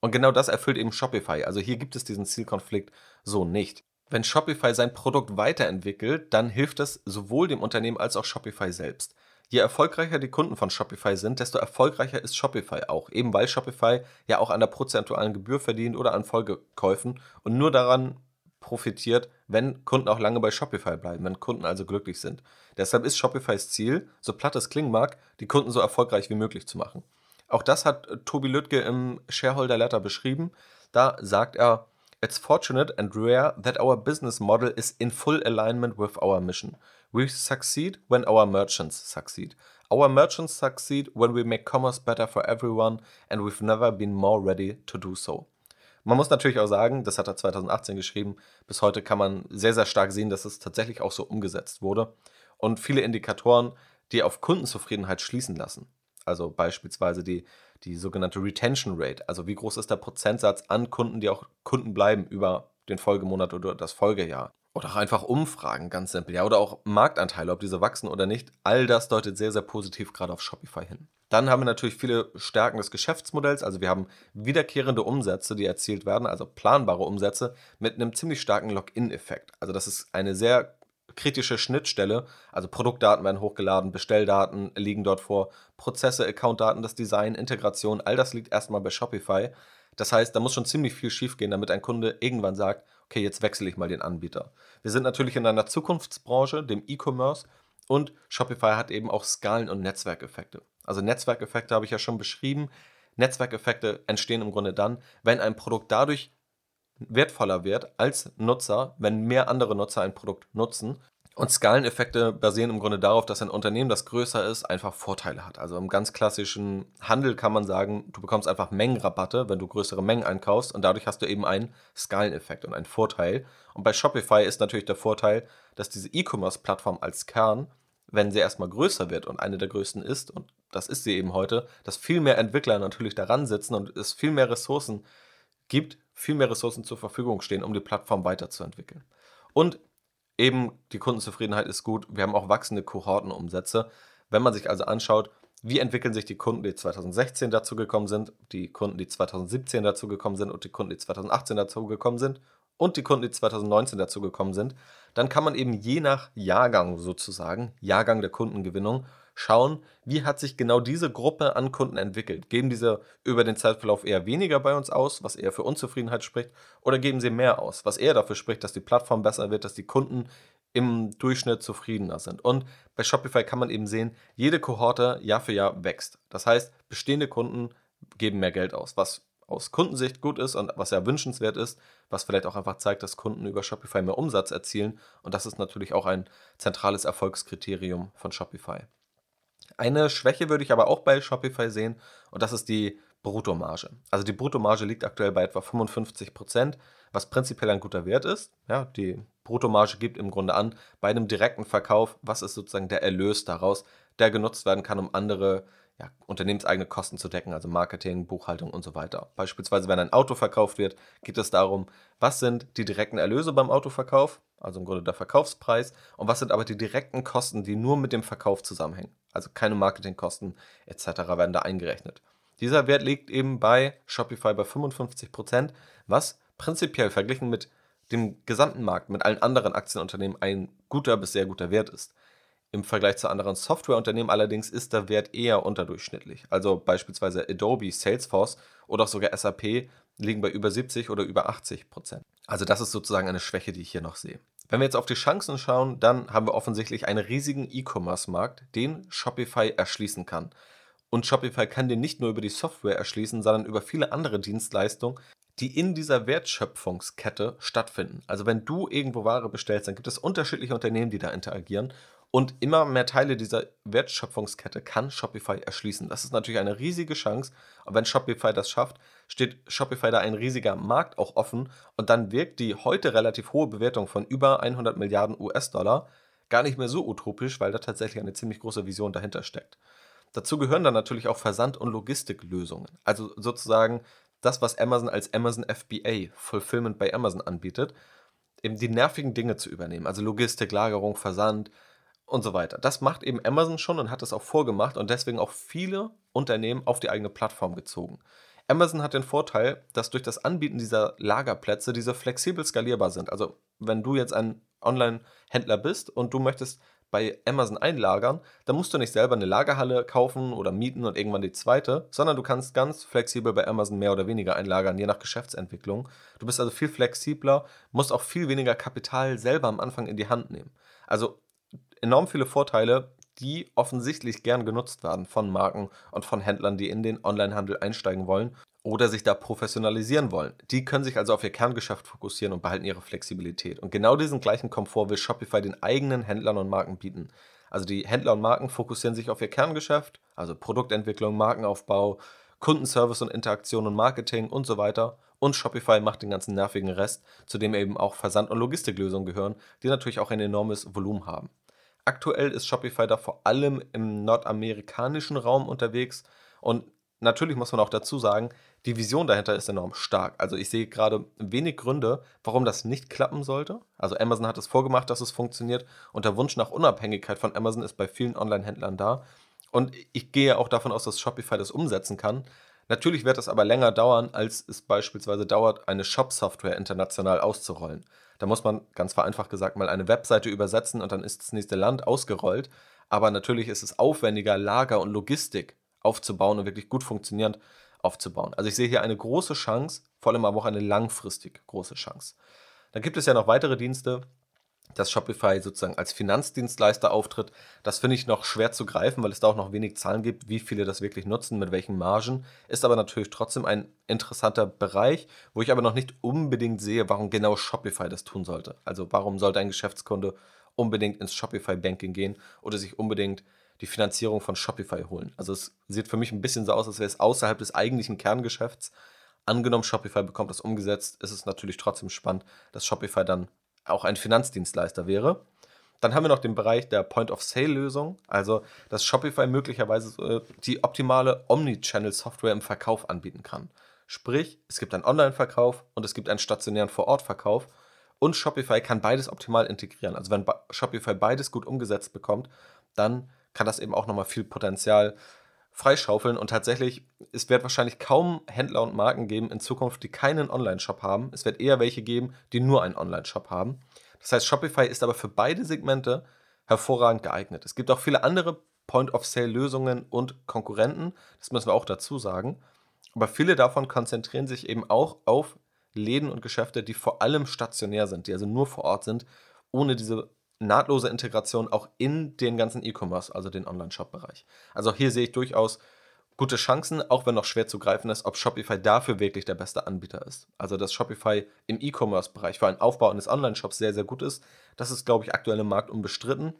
Und genau das erfüllt eben Shopify. Also hier gibt es diesen Zielkonflikt so nicht. Wenn Shopify sein Produkt weiterentwickelt, dann hilft das sowohl dem Unternehmen als auch Shopify selbst. Je erfolgreicher die Kunden von Shopify sind, desto erfolgreicher ist Shopify auch, eben weil Shopify ja auch an der prozentualen Gebühr verdient oder an Folgekäufen und nur daran profitiert, wenn Kunden auch lange bei Shopify bleiben, wenn Kunden also glücklich sind. Deshalb ist Shopifys Ziel, so platt es klingen mag, die Kunden so erfolgreich wie möglich zu machen. Auch das hat Tobi Lüttke im Shareholder Letter beschrieben. Da sagt er, It's fortunate and rare that our business model is in full alignment with our mission. We succeed when our merchants succeed. Our merchants succeed when we make commerce better for everyone and we've never been more ready to do so. Man muss natürlich auch sagen, das hat er 2018 geschrieben, bis heute kann man sehr, sehr stark sehen, dass es tatsächlich auch so umgesetzt wurde und viele Indikatoren, die auf Kundenzufriedenheit schließen lassen. Also beispielsweise die die sogenannte Retention Rate. Also wie groß ist der Prozentsatz an Kunden, die auch Kunden bleiben über den Folgemonat oder das Folgejahr. Oder auch einfach Umfragen, ganz simpel. Ja, oder auch Marktanteile, ob diese wachsen oder nicht. All das deutet sehr, sehr positiv gerade auf Shopify hin. Dann haben wir natürlich viele Stärken des Geschäftsmodells. Also wir haben wiederkehrende Umsätze, die erzielt werden, also planbare Umsätze mit einem ziemlich starken Login-Effekt. Also das ist eine sehr kritische Schnittstelle. Also Produktdaten werden hochgeladen, Bestelldaten liegen dort vor, Prozesse, Accountdaten, das Design, Integration, all das liegt erstmal bei Shopify. Das heißt, da muss schon ziemlich viel schiefgehen, damit ein Kunde irgendwann sagt, okay, jetzt wechsle ich mal den Anbieter. Wir sind natürlich in einer Zukunftsbranche, dem E-Commerce, und Shopify hat eben auch Skalen- und Netzwerkeffekte. Also Netzwerkeffekte habe ich ja schon beschrieben. Netzwerkeffekte entstehen im Grunde dann, wenn ein Produkt dadurch wertvoller wird als Nutzer, wenn mehr andere Nutzer ein Produkt nutzen. Und Skaleneffekte basieren im Grunde darauf, dass ein Unternehmen, das größer ist, einfach Vorteile hat. Also im ganz klassischen Handel kann man sagen, du bekommst einfach Mengenrabatte, wenn du größere Mengen einkaufst und dadurch hast du eben einen Skaleneffekt und einen Vorteil. Und bei Shopify ist natürlich der Vorteil, dass diese E-Commerce-Plattform als Kern, wenn sie erstmal größer wird und eine der größten ist, und das ist sie eben heute, dass viel mehr Entwickler natürlich daran sitzen und es viel mehr Ressourcen gibt viel mehr Ressourcen zur Verfügung stehen, um die Plattform weiterzuentwickeln. Und eben die Kundenzufriedenheit ist gut. Wir haben auch wachsende Kohortenumsätze. Wenn man sich also anschaut, wie entwickeln sich die Kunden, die 2016 dazugekommen sind, die Kunden, die 2017 dazugekommen sind und die Kunden, die 2018 dazugekommen sind und die Kunden, die 2019 dazugekommen sind, dann kann man eben je nach Jahrgang sozusagen, Jahrgang der Kundengewinnung, schauen, wie hat sich genau diese Gruppe an Kunden entwickelt. Geben diese über den Zeitverlauf eher weniger bei uns aus, was eher für Unzufriedenheit spricht, oder geben sie mehr aus, was eher dafür spricht, dass die Plattform besser wird, dass die Kunden im Durchschnitt zufriedener sind. Und bei Shopify kann man eben sehen, jede Kohorte Jahr für Jahr wächst. Das heißt, bestehende Kunden geben mehr Geld aus, was aus Kundensicht gut ist und was ja wünschenswert ist, was vielleicht auch einfach zeigt, dass Kunden über Shopify mehr Umsatz erzielen. Und das ist natürlich auch ein zentrales Erfolgskriterium von Shopify. Eine Schwäche würde ich aber auch bei Shopify sehen und das ist die Bruttomarge. Also die Bruttomarge liegt aktuell bei etwa 55 Prozent, was prinzipiell ein guter Wert ist. Ja, die Bruttomarge gibt im Grunde an, bei einem direkten Verkauf, was ist sozusagen der Erlös daraus, der genutzt werden kann, um andere ja, unternehmenseigene Kosten zu decken, also Marketing, Buchhaltung und so weiter. Beispielsweise, wenn ein Auto verkauft wird, geht es darum, was sind die direkten Erlöse beim Autoverkauf, also im Grunde der Verkaufspreis, und was sind aber die direkten Kosten, die nur mit dem Verkauf zusammenhängen. Also keine Marketingkosten etc. werden da eingerechnet. Dieser Wert liegt eben bei Shopify bei 55%, was prinzipiell verglichen mit dem gesamten Markt, mit allen anderen Aktienunternehmen ein guter bis sehr guter Wert ist. Im Vergleich zu anderen Softwareunternehmen allerdings ist der Wert eher unterdurchschnittlich. Also beispielsweise Adobe, Salesforce oder auch sogar SAP liegen bei über 70 oder über 80 Prozent. Also das ist sozusagen eine Schwäche, die ich hier noch sehe. Wenn wir jetzt auf die Chancen schauen, dann haben wir offensichtlich einen riesigen E-Commerce-Markt, den Shopify erschließen kann. Und Shopify kann den nicht nur über die Software erschließen, sondern über viele andere Dienstleistungen, die in dieser Wertschöpfungskette stattfinden. Also wenn du irgendwo Ware bestellst, dann gibt es unterschiedliche Unternehmen, die da interagieren und immer mehr Teile dieser Wertschöpfungskette kann Shopify erschließen. Das ist natürlich eine riesige Chance. Und wenn Shopify das schafft, steht Shopify da ein riesiger Markt auch offen. Und dann wirkt die heute relativ hohe Bewertung von über 100 Milliarden US-Dollar gar nicht mehr so utopisch, weil da tatsächlich eine ziemlich große Vision dahinter steckt. Dazu gehören dann natürlich auch Versand- und Logistiklösungen. Also sozusagen das, was Amazon als Amazon FBA, Fulfillment bei Amazon anbietet, eben die nervigen Dinge zu übernehmen. Also Logistik, Lagerung, Versand, und so weiter. Das macht eben Amazon schon und hat das auch vorgemacht und deswegen auch viele Unternehmen auf die eigene Plattform gezogen. Amazon hat den Vorteil, dass durch das Anbieten dieser Lagerplätze diese flexibel skalierbar sind. Also wenn du jetzt ein Online-Händler bist und du möchtest bei Amazon einlagern, dann musst du nicht selber eine Lagerhalle kaufen oder mieten und irgendwann die zweite, sondern du kannst ganz flexibel bei Amazon mehr oder weniger einlagern, je nach Geschäftsentwicklung. Du bist also viel flexibler, musst auch viel weniger Kapital selber am Anfang in die Hand nehmen. Also enorm viele Vorteile, die offensichtlich gern genutzt werden von Marken und von Händlern, die in den Onlinehandel einsteigen wollen oder sich da professionalisieren wollen. Die können sich also auf ihr Kerngeschäft fokussieren und behalten ihre Flexibilität. Und genau diesen gleichen Komfort will Shopify den eigenen Händlern und Marken bieten. Also die Händler und Marken fokussieren sich auf ihr Kerngeschäft, also Produktentwicklung, Markenaufbau, Kundenservice und Interaktion und Marketing und so weiter. Und Shopify macht den ganzen nervigen Rest, zu dem eben auch Versand- und Logistiklösungen gehören, die natürlich auch ein enormes Volumen haben. Aktuell ist Shopify da vor allem im nordamerikanischen Raum unterwegs und natürlich muss man auch dazu sagen, die Vision dahinter ist enorm stark. Also ich sehe gerade wenig Gründe, warum das nicht klappen sollte. Also Amazon hat es vorgemacht, dass es funktioniert und der Wunsch nach Unabhängigkeit von Amazon ist bei vielen Online-Händlern da. Und ich gehe auch davon aus, dass Shopify das umsetzen kann. Natürlich wird es aber länger dauern, als es beispielsweise dauert, eine Shop-Software international auszurollen. Da muss man ganz vereinfacht gesagt mal eine Webseite übersetzen und dann ist das nächste Land ausgerollt. Aber natürlich ist es aufwendiger, Lager und Logistik aufzubauen und wirklich gut funktionierend aufzubauen. Also ich sehe hier eine große Chance, vor allem aber auch eine langfristig große Chance. Dann gibt es ja noch weitere Dienste, dass Shopify sozusagen als Finanzdienstleister auftritt, das finde ich noch schwer zu greifen, weil es da auch noch wenig Zahlen gibt, wie viele das wirklich nutzen, mit welchen Margen. Ist aber natürlich trotzdem ein interessanter Bereich, wo ich aber noch nicht unbedingt sehe, warum genau Shopify das tun sollte. Also warum sollte ein Geschäftskunde unbedingt ins Shopify Banking gehen oder sich unbedingt die Finanzierung von Shopify holen. Also es sieht für mich ein bisschen so aus, als wäre es außerhalb des eigentlichen Kerngeschäfts. Angenommen, Shopify bekommt das umgesetzt, ist es natürlich trotzdem spannend, dass Shopify dann auch ein Finanzdienstleister wäre. Dann haben wir noch den Bereich der Point-of-Sale-Lösung, also dass Shopify möglicherweise die optimale Omnichannel-Software im Verkauf anbieten kann. Sprich, es gibt einen Online-Verkauf und es gibt einen stationären Vor-Ort-Verkauf. Und Shopify kann beides optimal integrieren. Also wenn Shopify beides gut umgesetzt bekommt, dann kann das eben auch nochmal viel Potenzial freischaufeln. Und tatsächlich, es wird wahrscheinlich kaum Händler und Marken geben in Zukunft, die keinen Online-Shop haben. Es wird eher welche geben, die nur einen Online-Shop haben. Das heißt, Shopify ist aber für beide Segmente hervorragend geeignet. Es gibt auch viele andere Point-of-Sale-Lösungen und Konkurrenten, das müssen wir auch dazu sagen. Aber viele davon konzentrieren sich eben auch auf Läden und Geschäfte, die vor allem stationär sind, die also nur vor Ort sind, ohne diese nahtlose Integration auch in den ganzen E-Commerce, also den Online-Shop-Bereich. Also hier sehe ich durchaus gute Chancen, auch wenn noch schwer zu greifen ist, ob Shopify dafür wirklich der beste Anbieter ist. Also dass Shopify im E-Commerce-Bereich für einen Aufbau eines Online-Shops sehr, sehr gut ist, das ist, glaube ich, aktuell im Markt unbestritten.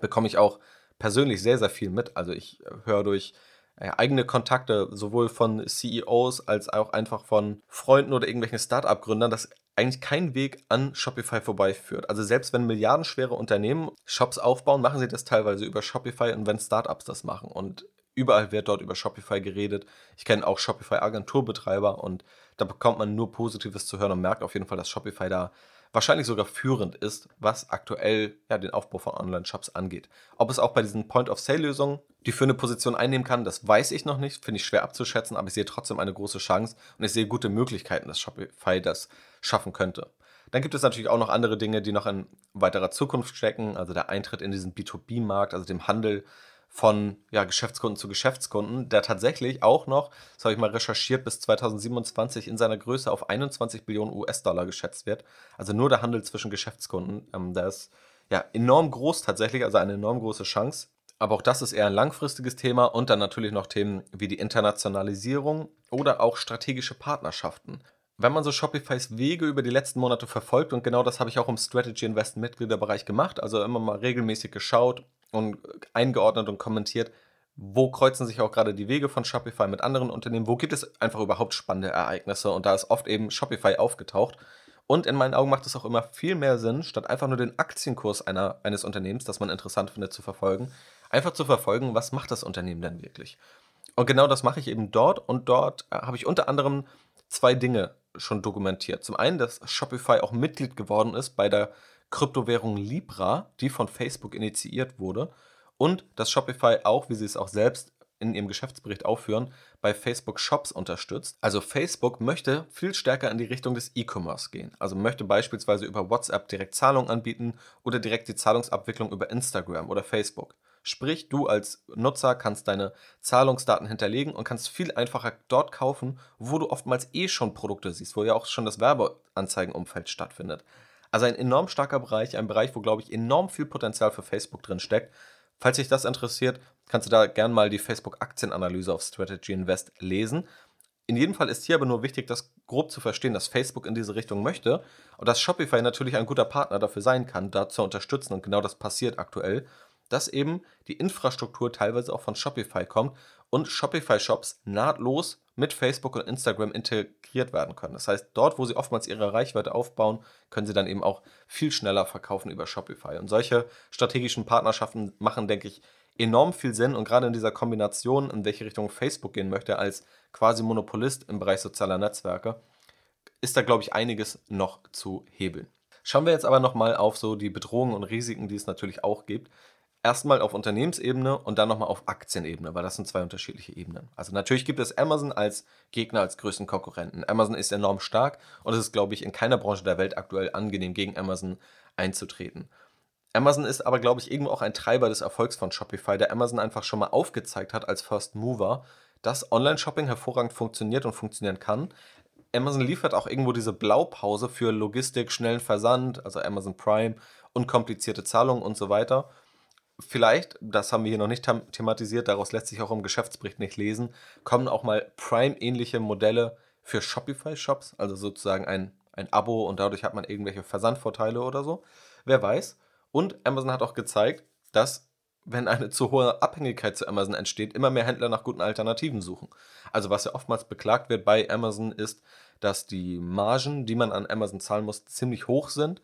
Bekomme ich auch persönlich sehr, sehr viel mit. Also ich äh, höre durch äh, eigene Kontakte, sowohl von CEOs als auch einfach von Freunden oder irgendwelchen Startup-Gründern, dass eigentlich kein Weg an Shopify vorbeiführt. Also selbst wenn milliardenschwere Unternehmen Shops aufbauen, machen sie das teilweise über Shopify und wenn Startups das machen. Und überall wird dort über Shopify geredet. Ich kenne auch Shopify-Agenturbetreiber und da bekommt man nur Positives zu hören und merkt auf jeden Fall, dass Shopify da wahrscheinlich sogar führend ist, was aktuell ja, den Aufbau von Online-Shops angeht. Ob es auch bei diesen Point-of-Sale-Lösungen die für eine Position einnehmen kann, das weiß ich noch nicht, finde ich schwer abzuschätzen, aber ich sehe trotzdem eine große Chance und ich sehe gute Möglichkeiten, dass Shopify das schaffen könnte. Dann gibt es natürlich auch noch andere Dinge, die noch in weiterer Zukunft stecken, also der Eintritt in diesen B2B-Markt, also dem Handel von ja, Geschäftskunden zu Geschäftskunden, der tatsächlich auch noch, das habe ich mal recherchiert, bis 2027 in seiner Größe auf 21 Billionen US-Dollar geschätzt wird. Also nur der Handel zwischen Geschäftskunden, ähm, der ist ja enorm groß tatsächlich, also eine enorm große Chance. Aber auch das ist eher ein langfristiges Thema und dann natürlich noch Themen wie die Internationalisierung oder auch strategische Partnerschaften. Wenn man so Shopifys Wege über die letzten Monate verfolgt, und genau das habe ich auch im Strategy Invest Mitgliederbereich gemacht, also immer mal regelmäßig geschaut, und eingeordnet und kommentiert, wo kreuzen sich auch gerade die Wege von Shopify mit anderen Unternehmen, wo gibt es einfach überhaupt spannende Ereignisse und da ist oft eben Shopify aufgetaucht. Und in meinen Augen macht es auch immer viel mehr Sinn, statt einfach nur den Aktienkurs einer, eines Unternehmens, das man interessant findet, zu verfolgen, einfach zu verfolgen, was macht das Unternehmen denn wirklich. Und genau das mache ich eben dort und dort äh, habe ich unter anderem zwei Dinge schon dokumentiert. Zum einen, dass Shopify auch Mitglied geworden ist bei der Kryptowährung Libra, die von Facebook initiiert wurde, und dass Shopify auch, wie sie es auch selbst in ihrem Geschäftsbericht aufführen, bei Facebook Shops unterstützt. Also Facebook möchte viel stärker in die Richtung des E-Commerce gehen. Also möchte beispielsweise über WhatsApp direkt Zahlungen anbieten oder direkt die Zahlungsabwicklung über Instagram oder Facebook. Sprich, du als Nutzer kannst deine Zahlungsdaten hinterlegen und kannst viel einfacher dort kaufen, wo du oftmals eh schon Produkte siehst, wo ja auch schon das Werbeanzeigenumfeld stattfindet. Also ein enorm starker Bereich, ein Bereich, wo, glaube ich, enorm viel Potenzial für Facebook drin steckt. Falls dich das interessiert, kannst du da gerne mal die Facebook-Aktienanalyse auf Strategy Invest lesen. In jedem Fall ist hier aber nur wichtig, das grob zu verstehen, dass Facebook in diese Richtung möchte und dass Shopify natürlich ein guter Partner dafür sein kann, da zu unterstützen. Und genau das passiert aktuell, dass eben die Infrastruktur teilweise auch von Shopify kommt und Shopify-Shops nahtlos mit Facebook und Instagram integriert werden können. Das heißt, dort, wo sie oftmals ihre Reichweite aufbauen, können sie dann eben auch viel schneller verkaufen über Shopify. Und solche strategischen Partnerschaften machen, denke ich, enorm viel Sinn und gerade in dieser Kombination, in welche Richtung Facebook gehen möchte, als quasi Monopolist im Bereich sozialer Netzwerke, ist da, glaube ich, einiges noch zu hebeln. Schauen wir jetzt aber nochmal auf so die Bedrohungen und Risiken, die es natürlich auch gibt erstmal auf Unternehmensebene und dann nochmal auf Aktienebene, weil das sind zwei unterschiedliche Ebenen. Also natürlich gibt es Amazon als Gegner, als größten Konkurrenten. Amazon ist enorm stark und es ist, glaube ich, in keiner Branche der Welt aktuell angenehm, gegen Amazon einzutreten. Amazon ist aber, glaube ich, irgendwo auch ein Treiber des Erfolgs von Shopify, der Amazon einfach schon mal aufgezeigt hat als First Mover, dass Online-Shopping hervorragend funktioniert und funktionieren kann. Amazon liefert auch irgendwo diese Blaupause für Logistik, schnellen Versand, also Amazon Prime, unkomplizierte Zahlungen und so weiter vielleicht, das haben wir hier noch nicht thematisiert, daraus lässt sich auch im Geschäftsbericht nicht lesen, kommen auch mal Prime-ähnliche Modelle für Shopify-Shops, also sozusagen ein, ein Abo und dadurch hat man irgendwelche Versandvorteile oder so. Wer weiß. Und Amazon hat auch gezeigt, dass wenn eine zu hohe Abhängigkeit zu Amazon entsteht, immer mehr Händler nach guten Alternativen suchen. Also was ja oftmals beklagt wird bei Amazon ist, dass die Margen, die man an Amazon zahlen muss, ziemlich hoch sind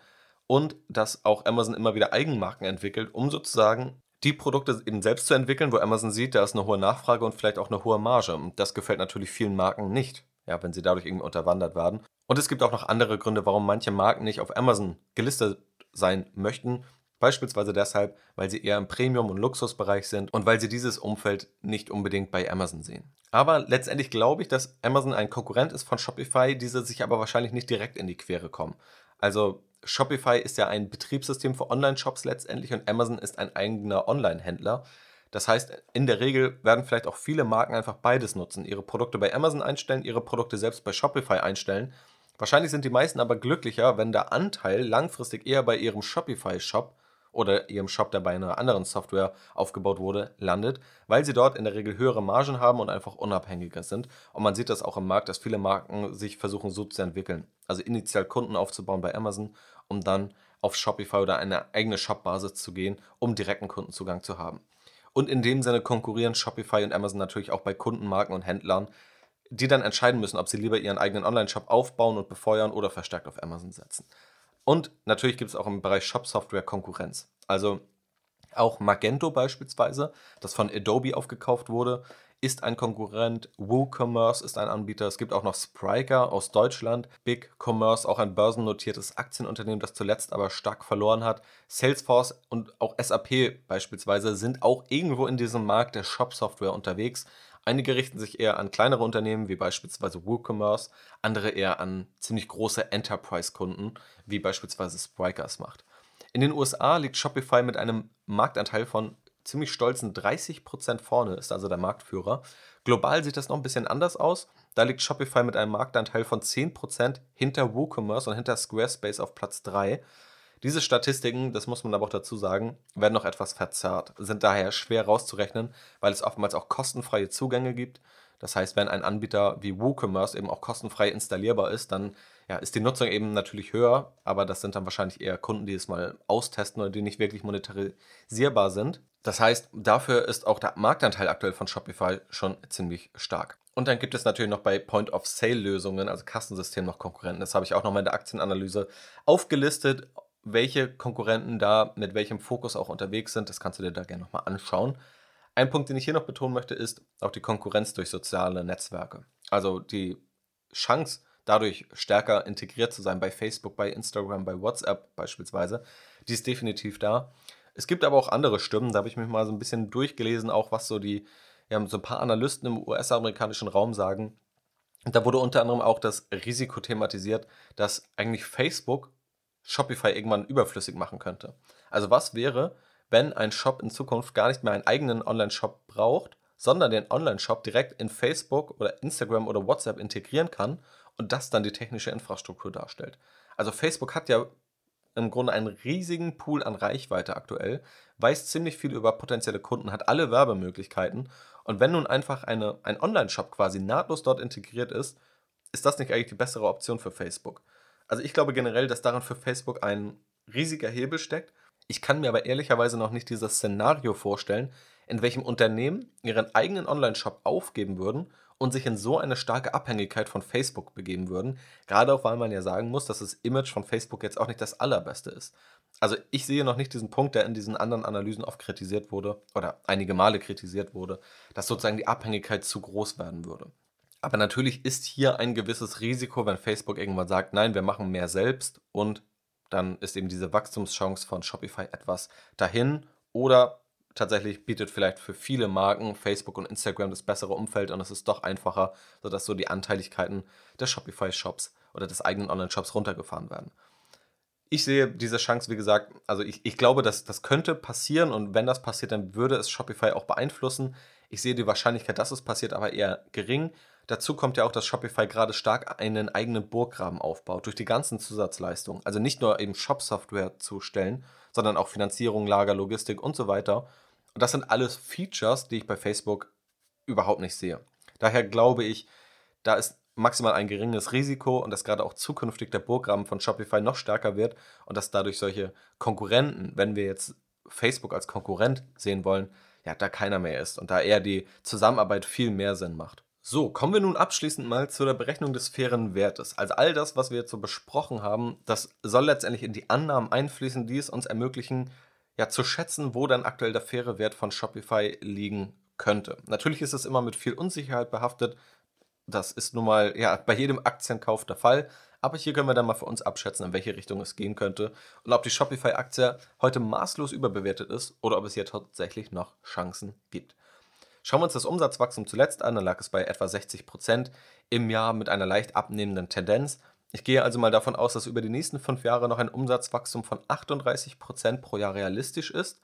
und dass auch Amazon immer wieder Eigenmarken entwickelt, um sozusagen die Produkte eben selbst zu entwickeln, wo Amazon sieht, da ist eine hohe Nachfrage und vielleicht auch eine hohe Marge. Und das gefällt natürlich vielen Marken nicht. ja, wenn sie dadurch irgendwie unterwandert werden. Und es gibt auch noch andere Gründe, warum manche Marken nicht auf Amazon gelistet sein möchten. Beispielsweise deshalb, weil sie eher im Premium- und Luxusbereich sind und weil sie dieses Umfeld nicht unbedingt bei Amazon sehen. Aber letztendlich glaube ich, dass Amazon ein Konkurrent ist von Shopify, diese sich aber wahrscheinlich nicht direkt in die Quere kommen. Also Shopify ist ja ein Betriebssystem für Online-Shops letztendlich und Amazon ist ein eigener Online-Händler. Das heißt, in der Regel werden vielleicht auch viele Marken einfach beides nutzen. Ihre Produkte bei Amazon einstellen, ihre Produkte selbst bei Shopify einstellen. Wahrscheinlich sind die meisten aber glücklicher, wenn der Anteil langfristig eher bei ihrem Shopify-Shop oder ihrem Shop, der bei einer anderen Software aufgebaut wurde, landet, weil sie dort in der Regel höhere Margen haben und einfach unabhängiger sind. Und man sieht das auch im Markt, dass viele Marken sich versuchen so zu entwickeln. Also initial Kunden aufzubauen bei Amazon, um dann auf Shopify oder eine eigene Shop-Basis zu gehen, um direkten Kundenzugang zu haben. Und in dem Sinne konkurrieren Shopify und Amazon natürlich auch bei Kunden, Marken und Händlern, die dann entscheiden müssen, ob sie lieber ihren eigenen Online-Shop aufbauen und befeuern oder verstärkt auf Amazon setzen. Und natürlich gibt es auch im Bereich Shop-Software Konkurrenz. Also auch Magento beispielsweise, das von Adobe aufgekauft wurde, ist ein Konkurrent. WooCommerce ist ein Anbieter. Es gibt auch noch Spryker aus Deutschland. Big Commerce, auch ein börsennotiertes Aktienunternehmen, das zuletzt aber stark verloren hat. Salesforce und auch SAP beispielsweise sind auch irgendwo in diesem Markt der Shop-Software unterwegs. Einige richten sich eher an kleinere Unternehmen, wie beispielsweise WooCommerce, andere eher an ziemlich große Enterprise-Kunden, wie beispielsweise Spryker es macht. In den USA liegt Shopify mit einem Marktanteil von ziemlich stolzen 30% vorne, ist also der Marktführer. Global sieht das noch ein bisschen anders aus. Da liegt Shopify mit einem Marktanteil von 10% hinter WooCommerce und hinter Squarespace auf Platz 3. Diese Statistiken, das muss man aber auch dazu sagen, werden noch etwas verzerrt, sind daher schwer rauszurechnen, weil es oftmals auch kostenfreie Zugänge gibt. Das heißt, wenn ein Anbieter wie WooCommerce eben auch kostenfrei installierbar ist, dann ja, ist die Nutzung eben natürlich höher, aber das sind dann wahrscheinlich eher Kunden, die es mal austesten oder die nicht wirklich monetarisierbar sind. Das heißt, dafür ist auch der Marktanteil aktuell von Shopify schon ziemlich stark. Und dann gibt es natürlich noch bei Point-of-Sale-Lösungen, also Kassensystemen, noch Konkurrenten. Das habe ich auch noch mal in der Aktienanalyse aufgelistet welche Konkurrenten da mit welchem Fokus auch unterwegs sind. Das kannst du dir da gerne nochmal anschauen. Ein Punkt, den ich hier noch betonen möchte, ist auch die Konkurrenz durch soziale Netzwerke. Also die Chance, dadurch stärker integriert zu sein bei Facebook, bei Instagram, bei WhatsApp beispielsweise, die ist definitiv da. Es gibt aber auch andere Stimmen, da habe ich mich mal so ein bisschen durchgelesen, auch was so die, ja, so ein paar Analysten im US-amerikanischen Raum sagen. da wurde unter anderem auch das Risiko thematisiert, dass eigentlich Facebook Shopify irgendwann überflüssig machen könnte. Also was wäre, wenn ein Shop in Zukunft gar nicht mehr einen eigenen Online-Shop braucht, sondern den Online-Shop direkt in Facebook oder Instagram oder WhatsApp integrieren kann und das dann die technische Infrastruktur darstellt. Also Facebook hat ja im Grunde einen riesigen Pool an Reichweite aktuell, weiß ziemlich viel über potenzielle Kunden, hat alle Werbemöglichkeiten und wenn nun einfach eine, ein Online-Shop quasi nahtlos dort integriert ist, ist das nicht eigentlich die bessere Option für Facebook? Also ich glaube generell, dass daran für Facebook ein riesiger Hebel steckt. Ich kann mir aber ehrlicherweise noch nicht dieses Szenario vorstellen, in welchem Unternehmen ihren eigenen Online-Shop aufgeben würden und sich in so eine starke Abhängigkeit von Facebook begeben würden. Gerade auch, weil man ja sagen muss, dass das Image von Facebook jetzt auch nicht das allerbeste ist. Also ich sehe noch nicht diesen Punkt, der in diesen anderen Analysen oft kritisiert wurde oder einige Male kritisiert wurde, dass sozusagen die Abhängigkeit zu groß werden würde. Aber natürlich ist hier ein gewisses Risiko, wenn Facebook irgendwann sagt, nein, wir machen mehr selbst und dann ist eben diese Wachstumschance von Shopify etwas dahin oder tatsächlich bietet vielleicht für viele Marken Facebook und Instagram das bessere Umfeld und es ist doch einfacher, sodass so die Anteiligkeiten der Shopify-Shops oder des eigenen Online-Shops runtergefahren werden. Ich sehe diese Chance, wie gesagt, also ich, ich glaube, dass das könnte passieren und wenn das passiert, dann würde es Shopify auch beeinflussen. Ich sehe die Wahrscheinlichkeit, dass es passiert, aber eher gering. Dazu kommt ja auch, dass Shopify gerade stark einen eigenen Burggraben aufbaut, durch die ganzen Zusatzleistungen. Also nicht nur eben Shop-Software zu stellen, sondern auch Finanzierung, Lager, Logistik und so weiter. Und das sind alles Features, die ich bei Facebook überhaupt nicht sehe. Daher glaube ich, da ist maximal ein geringes Risiko und dass gerade auch zukünftig der Burggraben von Shopify noch stärker wird und dass dadurch solche Konkurrenten, wenn wir jetzt Facebook als Konkurrent sehen wollen, ja, da keiner mehr ist und da eher die Zusammenarbeit viel mehr Sinn macht. So, kommen wir nun abschließend mal zu der Berechnung des fairen Wertes. Also all das, was wir jetzt so besprochen haben, das soll letztendlich in die Annahmen einfließen, die es uns ermöglichen, ja zu schätzen, wo dann aktuell der faire Wert von Shopify liegen könnte. Natürlich ist es immer mit viel Unsicherheit behaftet. Das ist nun mal ja, bei jedem Aktienkauf der Fall. Aber hier können wir dann mal für uns abschätzen, in welche Richtung es gehen könnte und ob die Shopify-Aktie heute maßlos überbewertet ist oder ob es hier tatsächlich noch Chancen gibt. Schauen wir uns das Umsatzwachstum zuletzt an, dann lag es bei etwa 60 Prozent im Jahr mit einer leicht abnehmenden Tendenz. Ich gehe also mal davon aus, dass über die nächsten fünf Jahre noch ein Umsatzwachstum von 38 Prozent pro Jahr realistisch ist.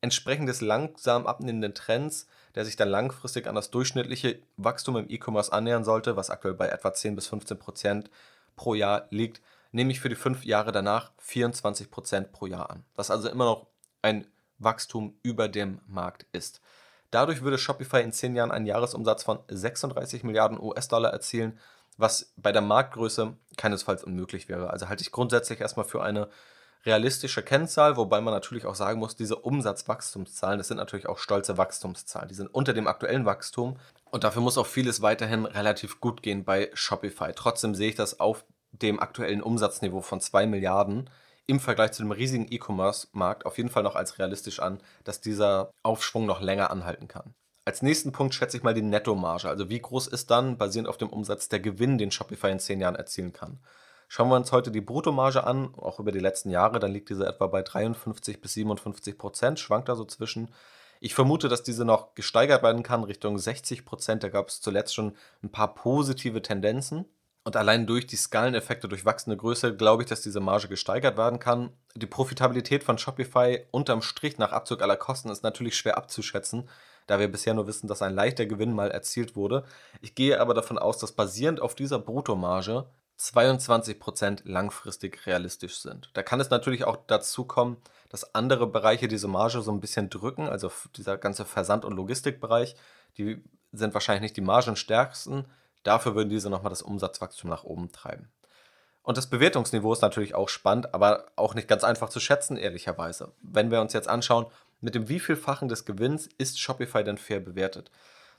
Entsprechend des langsam abnehmenden Trends, der sich dann langfristig an das durchschnittliche Wachstum im E-Commerce annähern sollte, was aktuell bei etwa 10 bis 15 Prozent pro Jahr liegt, nehme ich für die fünf Jahre danach 24 Prozent pro Jahr an. Was also immer noch ein Wachstum über dem Markt ist. Dadurch würde Shopify in zehn Jahren einen Jahresumsatz von 36 Milliarden US-Dollar erzielen, was bei der Marktgröße keinesfalls unmöglich wäre. Also halte ich grundsätzlich erstmal für eine realistische Kennzahl, wobei man natürlich auch sagen muss, diese Umsatzwachstumszahlen, das sind natürlich auch stolze Wachstumszahlen. Die sind unter dem aktuellen Wachstum und dafür muss auch vieles weiterhin relativ gut gehen bei Shopify. Trotzdem sehe ich das auf dem aktuellen Umsatzniveau von 2 Milliarden im Vergleich zu dem riesigen E-Commerce-Markt auf jeden Fall noch als realistisch an, dass dieser Aufschwung noch länger anhalten kann. Als nächsten Punkt schätze ich mal die Nettomarge, also wie groß ist dann, basierend auf dem Umsatz, der Gewinn, den Shopify in 10 Jahren erzielen kann. Schauen wir uns heute die Bruttomarge an, auch über die letzten Jahre, dann liegt diese etwa bei 53 bis 57 Prozent, schwankt da so zwischen. Ich vermute, dass diese noch gesteigert werden kann Richtung 60 Prozent. Da gab es zuletzt schon ein paar positive Tendenzen. Und allein durch die Skaleneffekte, durch wachsende Größe, glaube ich, dass diese Marge gesteigert werden kann. Die Profitabilität von Shopify unterm Strich nach Abzug aller Kosten ist natürlich schwer abzuschätzen, da wir bisher nur wissen, dass ein leichter Gewinn mal erzielt wurde. Ich gehe aber davon aus, dass basierend auf dieser Bruttomarge 22% langfristig realistisch sind. Da kann es natürlich auch dazu kommen, dass andere Bereiche diese Marge so ein bisschen drücken, also dieser ganze Versand- und Logistikbereich, die sind wahrscheinlich nicht die margenstärksten, dafür würden diese nochmal das Umsatzwachstum nach oben treiben. Und das Bewertungsniveau ist natürlich auch spannend, aber auch nicht ganz einfach zu schätzen, ehrlicherweise. Wenn wir uns jetzt anschauen, mit dem wievielfachen des Gewinns ist Shopify denn fair bewertet?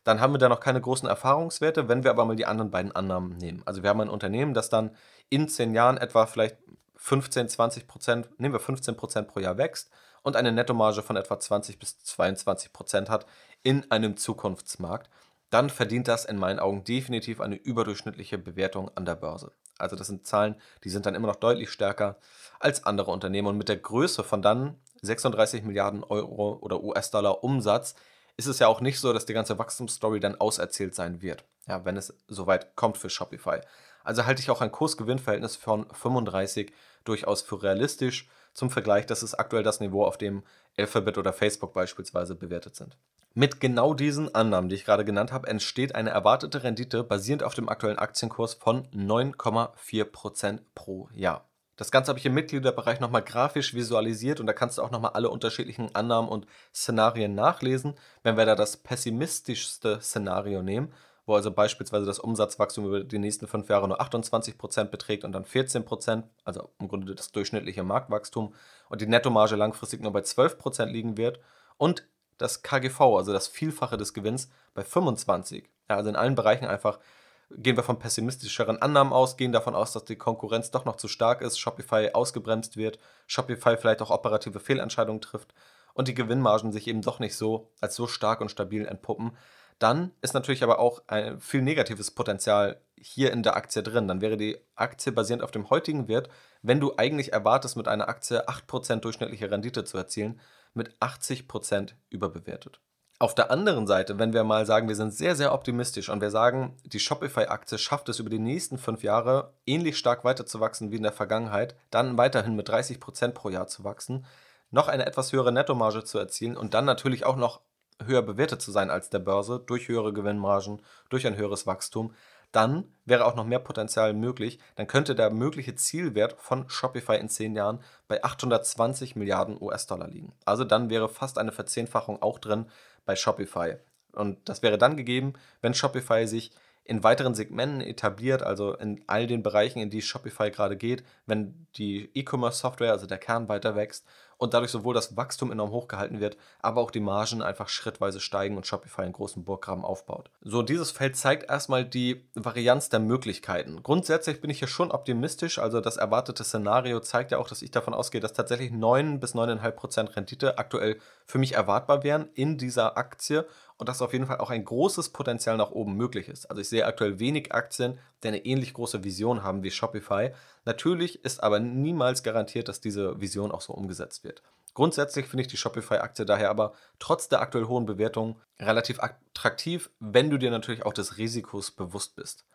dann haben wir da noch keine großen Erfahrungswerte, wenn wir aber mal die anderen beiden Annahmen nehmen. Also wir haben ein Unternehmen, das dann in zehn Jahren etwa vielleicht 15, 20 Prozent, nehmen wir 15 Prozent pro Jahr wächst und eine Nettomarge von etwa 20 bis 22 Prozent hat in einem Zukunftsmarkt, dann verdient das in meinen Augen definitiv eine überdurchschnittliche Bewertung an der Börse. Also das sind Zahlen, die sind dann immer noch deutlich stärker als andere Unternehmen und mit der Größe von dann 36 Milliarden Euro oder US-Dollar Umsatz ist es ja auch nicht so, dass die ganze Wachstumsstory dann auserzählt sein wird, ja, wenn es soweit kommt für Shopify. Also halte ich auch ein Kurs-Gewinn-Verhältnis von 35 durchaus für realistisch. Zum Vergleich, das ist aktuell das Niveau, auf dem Alphabet oder Facebook beispielsweise bewertet sind. Mit genau diesen Annahmen, die ich gerade genannt habe, entsteht eine erwartete Rendite basierend auf dem aktuellen Aktienkurs von 9,4% pro Jahr. Das Ganze habe ich im Mitgliederbereich nochmal grafisch visualisiert und da kannst du auch nochmal alle unterschiedlichen Annahmen und Szenarien nachlesen. Wenn wir da das pessimistischste Szenario nehmen, wo also beispielsweise das Umsatzwachstum über die nächsten fünf Jahre nur 28% beträgt und dann 14%, also im Grunde das durchschnittliche Marktwachstum und die Nettomarge langfristig nur bei 12% liegen wird und das KGV, also das Vielfache des Gewinns, bei 25. Ja, also in allen Bereichen einfach gehen wir von pessimistischeren Annahmen aus, gehen davon aus, dass die Konkurrenz doch noch zu stark ist, Shopify ausgebremst wird, Shopify vielleicht auch operative Fehlentscheidungen trifft und die Gewinnmargen sich eben doch nicht so als so stark und stabil entpuppen, dann ist natürlich aber auch ein viel negatives Potenzial hier in der Aktie drin. Dann wäre die Aktie basierend auf dem heutigen Wert, wenn du eigentlich erwartest, mit einer Aktie 8% durchschnittliche Rendite zu erzielen, mit 80% überbewertet. Auf der anderen Seite, wenn wir mal sagen, wir sind sehr, sehr optimistisch und wir sagen, die Shopify-Aktie schafft es über die nächsten fünf Jahre ähnlich stark weiterzuwachsen wie in der Vergangenheit, dann weiterhin mit 30% pro Jahr zu wachsen, noch eine etwas höhere Nettomarge zu erzielen und dann natürlich auch noch höher bewertet zu sein als der Börse durch höhere Gewinnmargen, durch ein höheres Wachstum, dann wäre auch noch mehr Potenzial möglich. Dann könnte der mögliche Zielwert von Shopify in zehn Jahren bei 820 Milliarden US-Dollar liegen. Also dann wäre fast eine Verzehnfachung auch drin bei Shopify. Und das wäre dann gegeben, wenn Shopify sich in weiteren Segmenten etabliert, also in all den Bereichen, in die Shopify gerade geht, wenn die E-Commerce-Software, also der Kern, weiter wächst und dadurch sowohl das Wachstum enorm hochgehalten wird, aber auch die Margen einfach schrittweise steigen und Shopify einen großen Burggraben aufbaut. So, dieses Feld zeigt erstmal die Varianz der Möglichkeiten. Grundsätzlich bin ich hier schon optimistisch, also das erwartete Szenario zeigt ja auch, dass ich davon ausgehe, dass tatsächlich 9 bis 9,5% Rendite aktuell für mich erwartbar wären in dieser Aktie und dass auf jeden Fall auch ein großes Potenzial nach oben möglich ist. Also ich sehe aktuell wenig Aktien, die eine ähnlich große Vision haben wie Shopify. Natürlich ist aber niemals garantiert, dass diese Vision auch so umgesetzt wird. Grundsätzlich finde ich die Shopify-Aktie daher aber trotz der aktuell hohen Bewertung relativ attraktiv, wenn du dir natürlich auch des Risikos bewusst bist.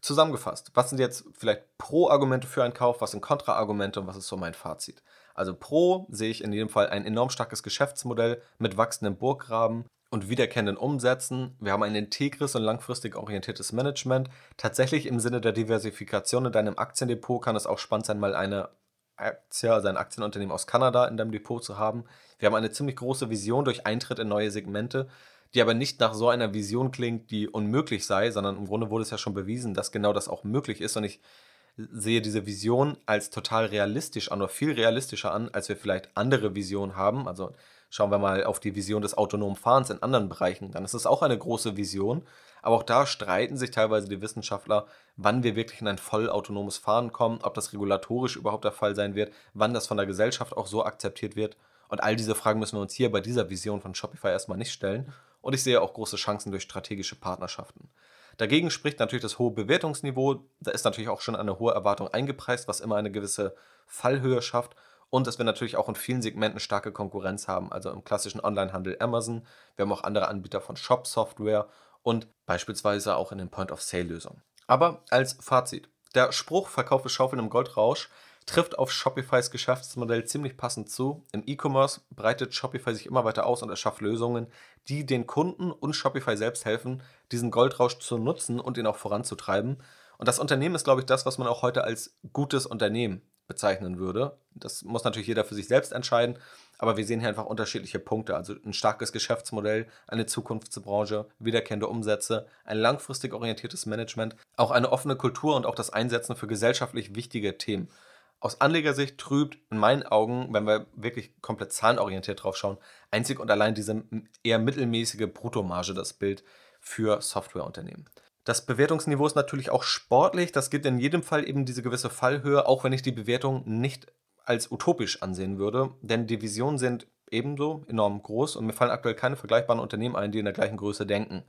Zusammengefasst, was sind jetzt vielleicht Pro-Argumente für einen Kauf, was sind Kontra-Argumente und was ist so mein Fazit? Also Pro sehe ich in jedem Fall ein enorm starkes Geschäftsmodell mit wachsendem Burggraben und wiederkehrenden Umsätzen. Wir haben ein integres und langfristig orientiertes Management. Tatsächlich im Sinne der Diversifikation in deinem Aktiendepot kann es auch spannend sein, mal eine Aktie, also ein Aktienunternehmen aus Kanada in deinem Depot zu haben. Wir haben eine ziemlich große Vision durch Eintritt in neue Segmente die aber nicht nach so einer Vision klingt, die unmöglich sei, sondern im Grunde wurde es ja schon bewiesen, dass genau das auch möglich ist. Und ich sehe diese Vision als total realistisch an oder viel realistischer an, als wir vielleicht andere Visionen haben. Also schauen wir mal auf die Vision des autonomen Fahrens in anderen Bereichen. Dann ist es auch eine große Vision. Aber auch da streiten sich teilweise die Wissenschaftler, wann wir wirklich in ein vollautonomes Fahren kommen, ob das regulatorisch überhaupt der Fall sein wird, wann das von der Gesellschaft auch so akzeptiert wird. Und all diese Fragen müssen wir uns hier bei dieser Vision von Shopify erstmal nicht stellen und ich sehe auch große Chancen durch strategische Partnerschaften. Dagegen spricht natürlich das hohe Bewertungsniveau. Da ist natürlich auch schon eine hohe Erwartung eingepreist, was immer eine gewisse Fallhöhe schafft. Und dass wir natürlich auch in vielen Segmenten starke Konkurrenz haben. Also im klassischen Onlinehandel Amazon. Wir haben auch andere Anbieter von Shop-Software und beispielsweise auch in den Point-of-Sale-Lösungen. Aber als Fazit. Der Spruch, verkaufe Schaufeln im Goldrausch, trifft auf Shopifys Geschäftsmodell ziemlich passend zu. Im E-Commerce breitet Shopify sich immer weiter aus und erschafft Lösungen, die den Kunden und Shopify selbst helfen, diesen Goldrausch zu nutzen und ihn auch voranzutreiben. Und das Unternehmen ist, glaube ich, das, was man auch heute als gutes Unternehmen bezeichnen würde. Das muss natürlich jeder für sich selbst entscheiden, aber wir sehen hier einfach unterschiedliche Punkte. Also ein starkes Geschäftsmodell, eine Zukunftsbranche, wiederkehrende Umsätze, ein langfristig orientiertes Management, auch eine offene Kultur und auch das Einsetzen für gesellschaftlich wichtige Themen. Aus Anlegersicht trübt in meinen Augen, wenn wir wirklich komplett zahlenorientiert drauf schauen, einzig und allein diese eher mittelmäßige Bruttomarge das Bild für Softwareunternehmen. Das Bewertungsniveau ist natürlich auch sportlich. Das gibt in jedem Fall eben diese gewisse Fallhöhe, auch wenn ich die Bewertung nicht als utopisch ansehen würde. Denn die Visionen sind ebenso enorm groß und mir fallen aktuell keine vergleichbaren Unternehmen ein, die in der gleichen Größe denken.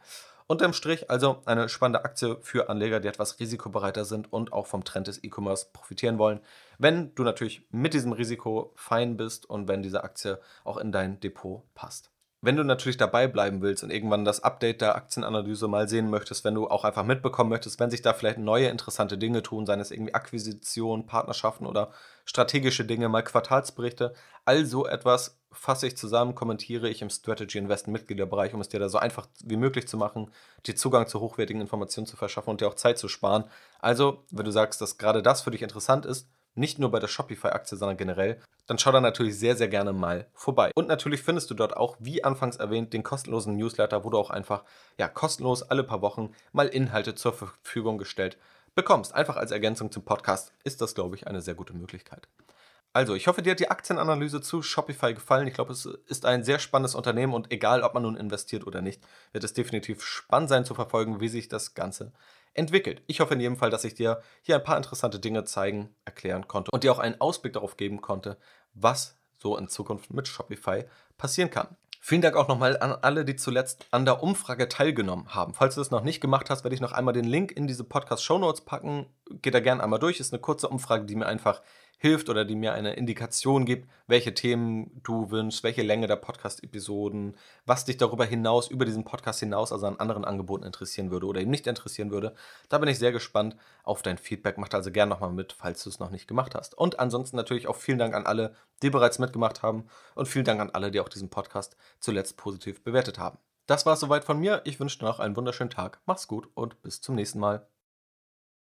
Unterm Strich also eine spannende Aktie für Anleger, die etwas risikobereiter sind und auch vom Trend des E-Commerce profitieren wollen. Wenn du natürlich mit diesem Risiko fein bist und wenn diese Aktie auch in dein Depot passt. Wenn du natürlich dabei bleiben willst und irgendwann das Update der Aktienanalyse mal sehen möchtest, wenn du auch einfach mitbekommen möchtest, wenn sich da vielleicht neue interessante Dinge tun, seien es irgendwie Akquisitionen, Partnerschaften oder strategische Dinge, mal Quartalsberichte, all so etwas fasse ich zusammen, kommentiere ich im Strategy Invest Mitgliederbereich, um es dir da so einfach wie möglich zu machen, dir Zugang zu hochwertigen Informationen zu verschaffen und dir auch Zeit zu sparen. Also, wenn du sagst, dass gerade das für dich interessant ist, nicht nur bei der Shopify-Aktie, sondern generell, dann schau da natürlich sehr, sehr gerne mal vorbei. Und natürlich findest du dort auch, wie anfangs erwähnt, den kostenlosen Newsletter, wo du auch einfach, ja, kostenlos alle paar Wochen mal Inhalte zur Verfügung gestellt bekommst. Einfach als Ergänzung zum Podcast ist das, glaube ich, eine sehr gute Möglichkeit. Also, ich hoffe, dir hat die Aktienanalyse zu Shopify gefallen. Ich glaube, es ist ein sehr spannendes Unternehmen und egal, ob man nun investiert oder nicht, wird es definitiv spannend sein zu verfolgen, wie sich das Ganze entwickelt. Ich hoffe in jedem Fall, dass ich dir hier ein paar interessante Dinge zeigen, erklären konnte und dir auch einen Ausblick darauf geben konnte, was so in Zukunft mit Shopify passieren kann. Vielen Dank auch nochmal an alle, die zuletzt an der Umfrage teilgenommen haben. Falls du das noch nicht gemacht hast, werde ich noch einmal den Link in diese Podcast-Show Notes packen. Geh da gerne einmal durch. Ist eine kurze Umfrage, die mir einfach hilft oder die mir eine Indikation gibt, welche Themen du wünschst, welche Länge der Podcast-Episoden, was dich darüber hinaus, über diesen Podcast hinaus, also an anderen Angeboten interessieren würde oder eben nicht interessieren würde. Da bin ich sehr gespannt auf dein Feedback. Mach also gerne nochmal mit, falls du es noch nicht gemacht hast. Und ansonsten natürlich auch vielen Dank an alle, die bereits mitgemacht haben und vielen Dank an alle, die auch diesen Podcast zuletzt positiv bewertet haben. Das war es soweit von mir. Ich wünsche dir noch einen wunderschönen Tag. Mach's gut und bis zum nächsten Mal.